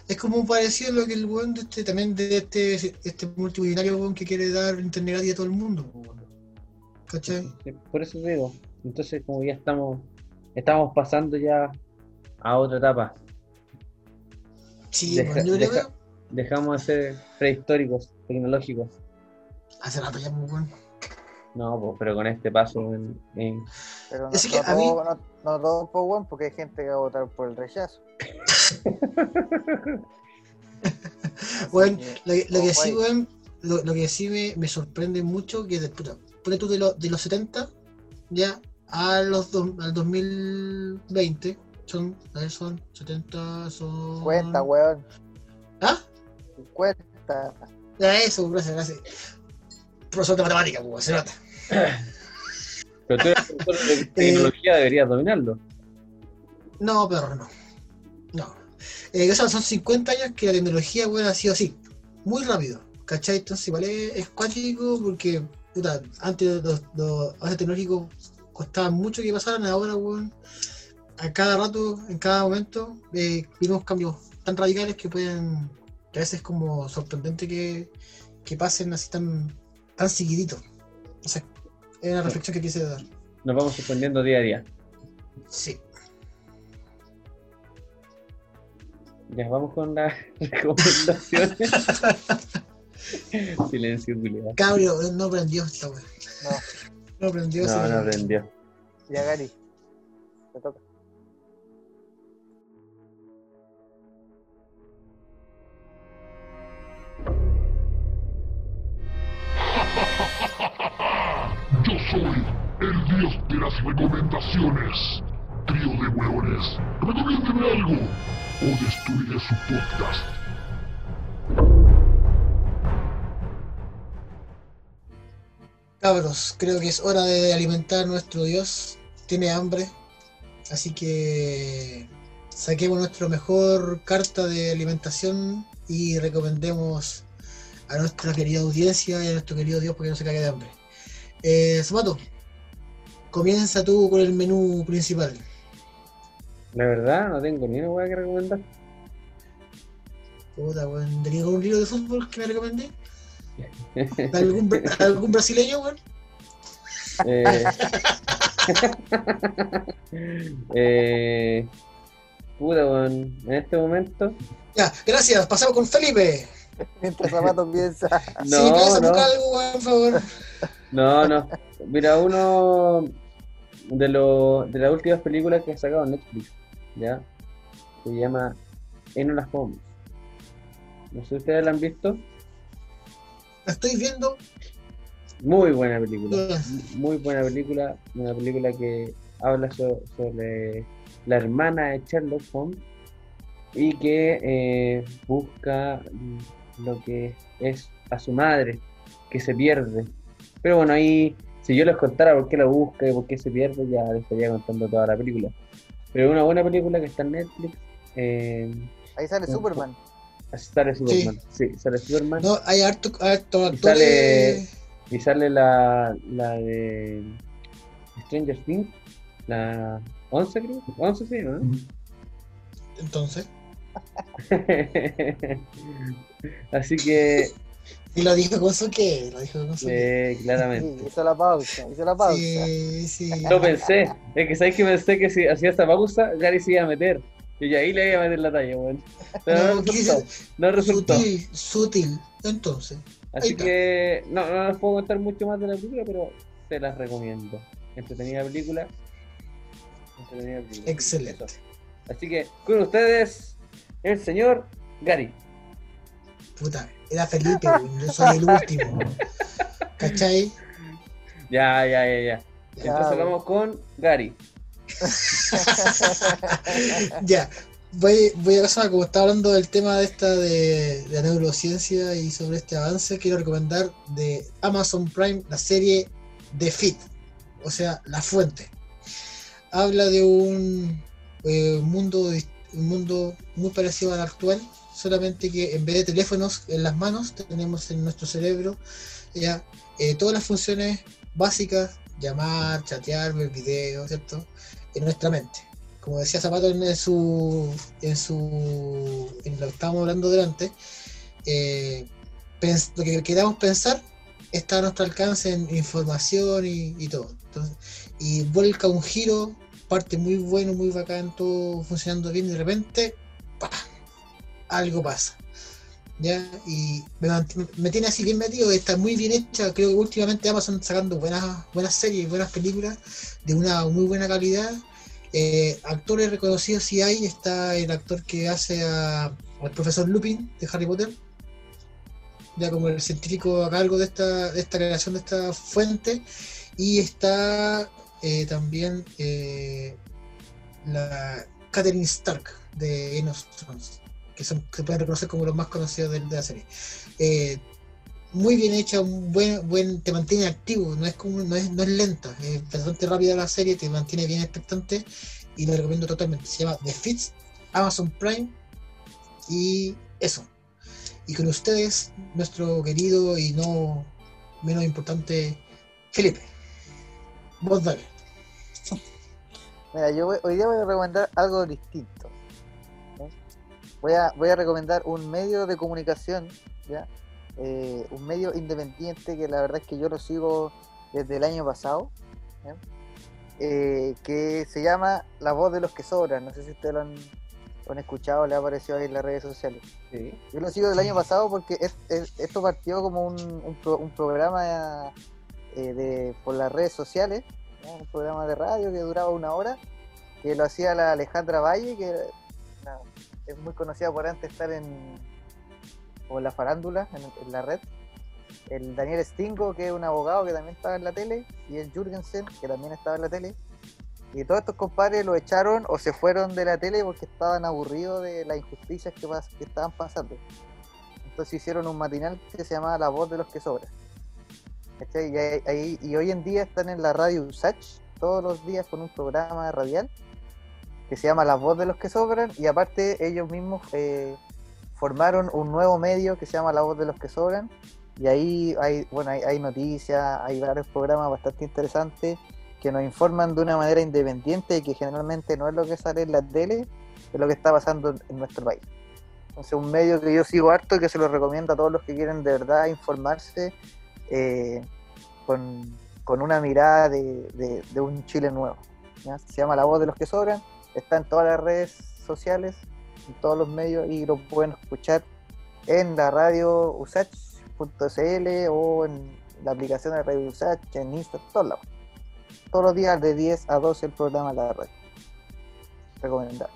Es como parecido a lo que el weón de este, también de este, este multimillonario que quiere dar internet a todo el mundo. Por eso te digo. Entonces, como ya estamos, estamos pasando ya a otra etapa. Sí, Deja- weón, yo creo deja- que Dejamos de ser prehistóricos, tecnológicos. hace rato ya, pues, weón. No, pues, pero con este paso en, en- Pero no, Es que no a mí- todo, no, no todo por weón, porque hay gente que va a votar por el rechazo. *laughs* Sí, lo, que- lo que ojo sí, weón, lo, lo que sí me, me sorprende mucho que de, puta, ponle tú de, lo- de los 70, ya a los dos- al 2020. Son, a ver, son 70, son... 50, weón. ¿Ah? 50. Ya eso, gracias, gracias. Profesor de matemática, pues, se nota. Pero tú eres profesor de *laughs* tecnología, deberías dominarlo. No, perro, no. No. Eh, o sea, son 50 años que la tecnología, weón, ha sido así. Muy rápido. ¿Cachai? Entonces, igual es, es cuático porque, puta, antes los, los avances tecnológicos costaban mucho que pasaran, ahora, weón, a cada rato, en cada momento, eh, vimos cambios tan radicales que pueden, que a veces es como sorprendente que, que pasen así tan, tan seguidito. O sea, es una reflexión que quise dar. Nos vamos sorprendiendo día a día. Sí. Ya vamos con las *laughs* recomendaciones. *laughs* *laughs* Silencio, culiado. Cabrio, no prendió esta weón. No. No prendió No, no aprendió. Ya, Gary. Te toca. Yo soy el dios de las recomendaciones. Trío de hueones, recomiéndeme algo o destruiré su podcast. Cabros, creo que es hora de alimentar a nuestro Dios. Tiene hambre. Así que saquemos nuestra mejor carta de alimentación y recomendemos a nuestra querida audiencia y a nuestro querido Dios porque no se caiga de hambre. Eh, Zapato, comienza tú con el menú principal. La verdad, no tengo ni una hueá que recomendar. Puta, weón. ¿Tenía algún libro de fútbol que me recomendé? ¿Algún, algún brasileño, weón? Eh, *laughs* eh, puta, weón. En este momento. Ya, gracias. Pasamos con Felipe. Mientras Zapato piensa. *laughs* sí, No, piensa no. buscar algo, weón, por favor. No, no. Mira, uno de, los de las últimas películas que ha sacado Netflix, ¿ya? Se llama Enola Holmes. No sé si ustedes la han visto. La estoy viendo. Muy buena película. Muy buena película. Una película que habla so- sobre la hermana de Sherlock Holmes y que eh, busca lo que es a su madre, que se pierde. Pero bueno, ahí, si yo les contara por qué la busca y por qué se pierde, ya les estaría contando toda la película. Pero es una buena película que está en Netflix. eh, Ahí sale Superman. Así sale Superman. Sí, sale Superman. No, hay harto, harto Y sale, y sale la, la de Stranger Things, la 11 creo, 11 sí, ¿no? Entonces. *laughs* Así que, Y lo dijo con su qué. Lo dijo con su qué. eh, claramente. Sí, hizo la pausa, hizo la pausa. Sí, sí. Lo pensé, es que sabes que pensé que si hacía esta pausa, Gary se iba a meter. Y yo ahí le iba a meter la talla, weón. No, No, resultó. quise- No resultó. Sutil, sutil. Entonces. Así que no, no les puedo contar mucho más de la película, pero te las recomiendo. Entretenida película. Entretenida película. Excelente. Eso. Así que con ustedes, el señor Gary. Puta, era Felipe, yo soy el último. *laughs* ¿Cachai? Ya, ya, ya, ya. Ya, Entonces vamos con Gary. *laughs* ya. Voy, voy a pasar, como estaba hablando del tema de esta de, la neurociencia y sobre este avance, quiero recomendar de Amazon Prime la serie The Fit, o sea, La Fuente. Habla de un eh, mundo, un mundo muy parecido al actual, solamente que en vez de teléfonos en las manos, tenemos en nuestro cerebro ya eh, todas las funciones básicas, llamar, chatear, ver videos, ¿cierto? En nuestra mente. Como decía Zapato en su, en su, en lo que estábamos hablando delante, eh, lo que queramos pensar está a nuestro alcance en información y, todo. Y vuelca un giro, parte muy bueno, muy bacán, todo funcionando bien y de repente, ¡pah! algo pasa. ¿Ya? Y me, me tiene así bien metido, está muy bien hecha, creo que últimamente Amazon sacando buenas, buenas series, buenas películas de una muy buena calidad. Eh, actores reconocidos sí hay, está el actor que hace al profesor Lupin de Harry Potter, ya como el científico a cargo de esta, de esta creación de esta fuente, y está eh, también eh, la Catherine Stark de Game of Thrones, que son, se pueden reconocer como los más conocidos de, la serie. Eh, muy bien hecha, un buen, buen, te mantiene activo, no es como, no es, no es lenta, es bastante rápida la serie, te mantiene bien expectante y lo recomiendo totalmente. Se llama The Fits, Amazon Prime y eso. Y con ustedes, nuestro querido y no menos importante Felipe. Vos dale. Mira, yo voy- hoy día voy a recomendar algo distinto. Voy, a, voy a recomendar un medio de comunicación, ¿ya? Eh, un medio independiente que la verdad es que yo lo sigo desde el año pasado, ¿ya? Eh, que se llama La Voz de los que Sobran. No sé si ustedes lo han, lo han escuchado, le ha aparecido ahí en las redes sociales. Sí. Yo lo sigo del año pasado porque es- es- esto partió como un, un pro- un programa eh, de, por las redes sociales, ¿no? un programa de radio que duraba una hora, que lo hacía la Alejandra Valle, que es muy conocida por antes estar en, o la farándula, en, la red. El Daniel Stingo, que es un abogado que también estaba en la tele, y el Jürgensen, que también estaba en la tele. Y todos estos compadres lo echaron o se fueron de la tele porque estaban aburridos de las injusticias que, pas- que estaban pasando. Entonces hicieron un matinal que se llamaba La Voz de los que Sobran. Y, ahí- y hoy en día están en la radio Usach todos los días con un programa radial que se llama La Voz de los que Sobran y aparte ellos mismos eh, formaron un nuevo medio que se llama La Voz de los que Sobran y ahí hay, bueno, hay, noticias, hay varios programas bastante interesantes que nos informan de una manera independiente y que generalmente no es lo que sale en la tele, es lo que está pasando en- nuestro país. Entonces, un medio que yo sigo harto y que se lo recomiendo a todos los que quieren de verdad informarse eh, con, con una mirada de, de- un Chile nuevo. Se llama La Voz de los que Sobran, está en todas las redes sociales, en todos los medios y lo pueden escuchar en la radio usach.cl o en la aplicación de Radio Usach, en Instagram, todos lados. Todos los días de 10 a 12 el programa de la red. Recomendable.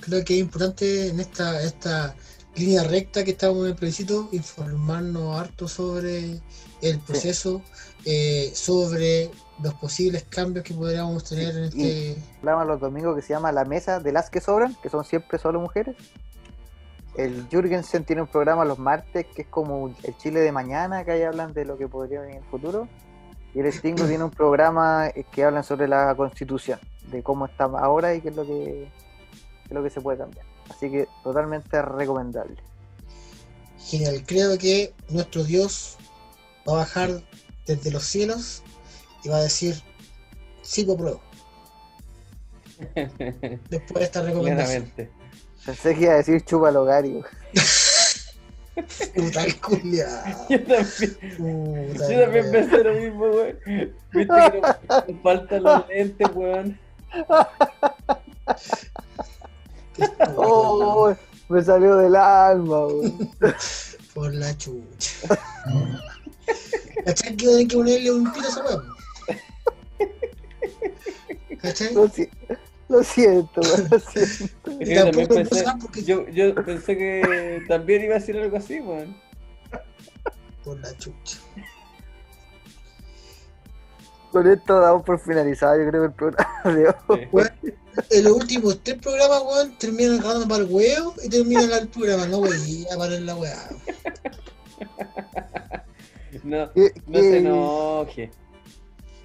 Creo que es importante en esta, esta línea recta que estamos en el plebiscito informarnos harto sobre el proceso, eh, sobre los posibles cambios que podríamos tener en este. programa los domingos que se llama La Mesa de las que sobran, que son siempre solo mujeres. El Jürgensen tiene un programa los martes que es como el Chile de mañana, que ahí hablan de lo que podría venir en el futuro. Y el Stingo *clears throat* tiene un programa eh, que hablan sobre la constitución, de cómo está ahora y qué es lo que, qué es lo que se puede cambiar. Así que totalmente recomendable. Genial, creo que nuestro Dios va a bajar desde los cielos y va a decir: Sí, lo pruebo. Después de esta recomendación. Claramente. Pensé que iba a decir chúpalo, Gary. *laughs* Brutal culiao. Yo también, Puta yo también wea. pensé lo mismo, weón. Viste que nos, faltan los lentes, weón. Oh, me salió del alma, weón. Por la chucha. *laughs* ¿Cachai que hay que ponerle un pito a esa weá? ¿Cachai? Lo, si- lo siento, weón, lo siento. *laughs* Es Y que también tampoco pensé, porque- yo, yo pensé que también iba a decir algo así, weón. Por la chucha. Con esto damos por finalizado, yo creo, el programa de hoy. Weón, en los últimos tres programas, weón, terminan ganando para el huevo y terminan el programa, no, wey, a parar la weá. No, no se que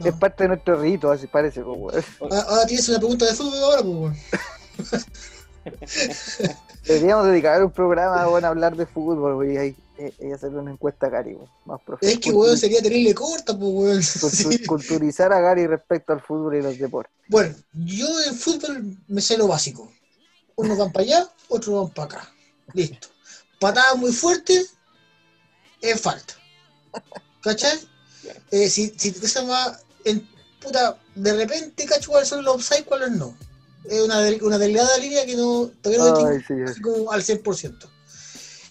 Es parte de nuestro rito, así parece, pues, weón. *laughs* Ahora, ahora tienes una pregunta de fútbol ahora, pues, weón. *laughs* Deberíamos dedicar un programa weón, a hablar de fútbol weón, y, ahí, eh, y hacerle una encuesta a Gary, weón, más profunda. Es que, weón, sería tenerle corta, pues, weón. *laughs* Sí. Culturizar a Gary respecto al fútbol y los deportes. Bueno, yo en fútbol me sé lo básico. Unos van para allá, otros van para acá. Listo. Patada muy fuerte, es falta. ¿Cachai? Eh, si, si te llama en puta, de repente cacho cuáles son los offside, cuáles no. Es una, del- una delgada línea que no todavía no Ay, sí, así como al 100%.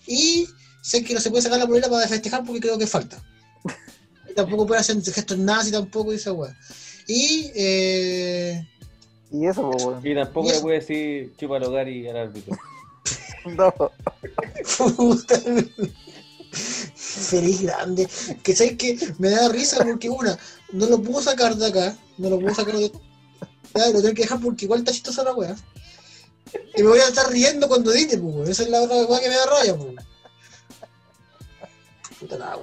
Y sé que no se puede sacar la polera para festejar porque creo que falta. Y tampoco puede hacer gestos nazis tampoco y esa weá. Y eh, Y eso, weón. Y tampoco ¿Y le puede decir chúpalo Gary al árbitro. *laughs* No. *laughs* Puta. Infeliz grande. Que sabes que me da risa porque una, no lo puedo sacar de acá, no lo puedo sacar de ya, lo tengo que dejar porque igual está chistosa la wea. Y me voy a estar riendo cuando edite, pues. Esa es la otra wea que me da raya, pues. Puta la.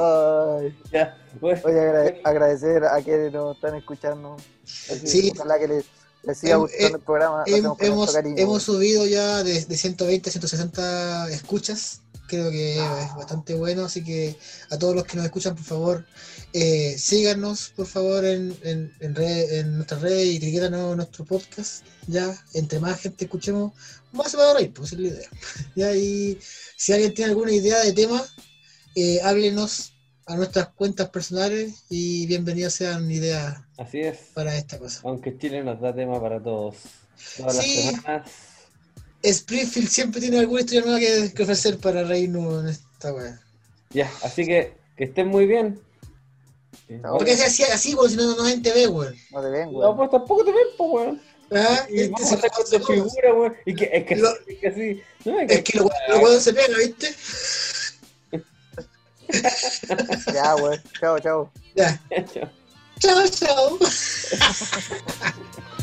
Ay, Ya, bueno. Oye, agrade- agradecer a quienes nos están escuchando. Sí. Ojalá que les, les siga Hem- gustando eh, el programa. Hem- hemos, hemos subido ya de, de 120 a 160 escuchas. Creo que es bastante bueno, así que a todos los que nos escuchan, por favor, eh, síganos, por favor, en, en, en, red- en nuestra red y etiquétanos nuestro podcast. Ya, entre más gente escuchemos, más se va a reír, pues es la idea. *laughs* Ya, y si alguien tiene alguna idea de tema, eh, háblenos a nuestras cuentas personales y bienvenidas sean ideas Así es. para esta cosa. Aunque Chile nos da tema para todos. Todas las semanas. Springfield siempre tiene alguna historia nueva que, que ofrecer para reírnos en esta weá. Ya, así que que estén muy bien. No, ¿Por qué se hacía así, weón, si no nos ven TV, weón? No te ven, No, weón. pues tampoco te ven, pues, weón. Ah, Y este se figura, weón. Y que, es que, Lo- es que así. No, Es que los los weones se pegan, ¿viste? *laughs* Ya, weón. Chao, chao. Ya. Chao. Chao, chao. *laughs*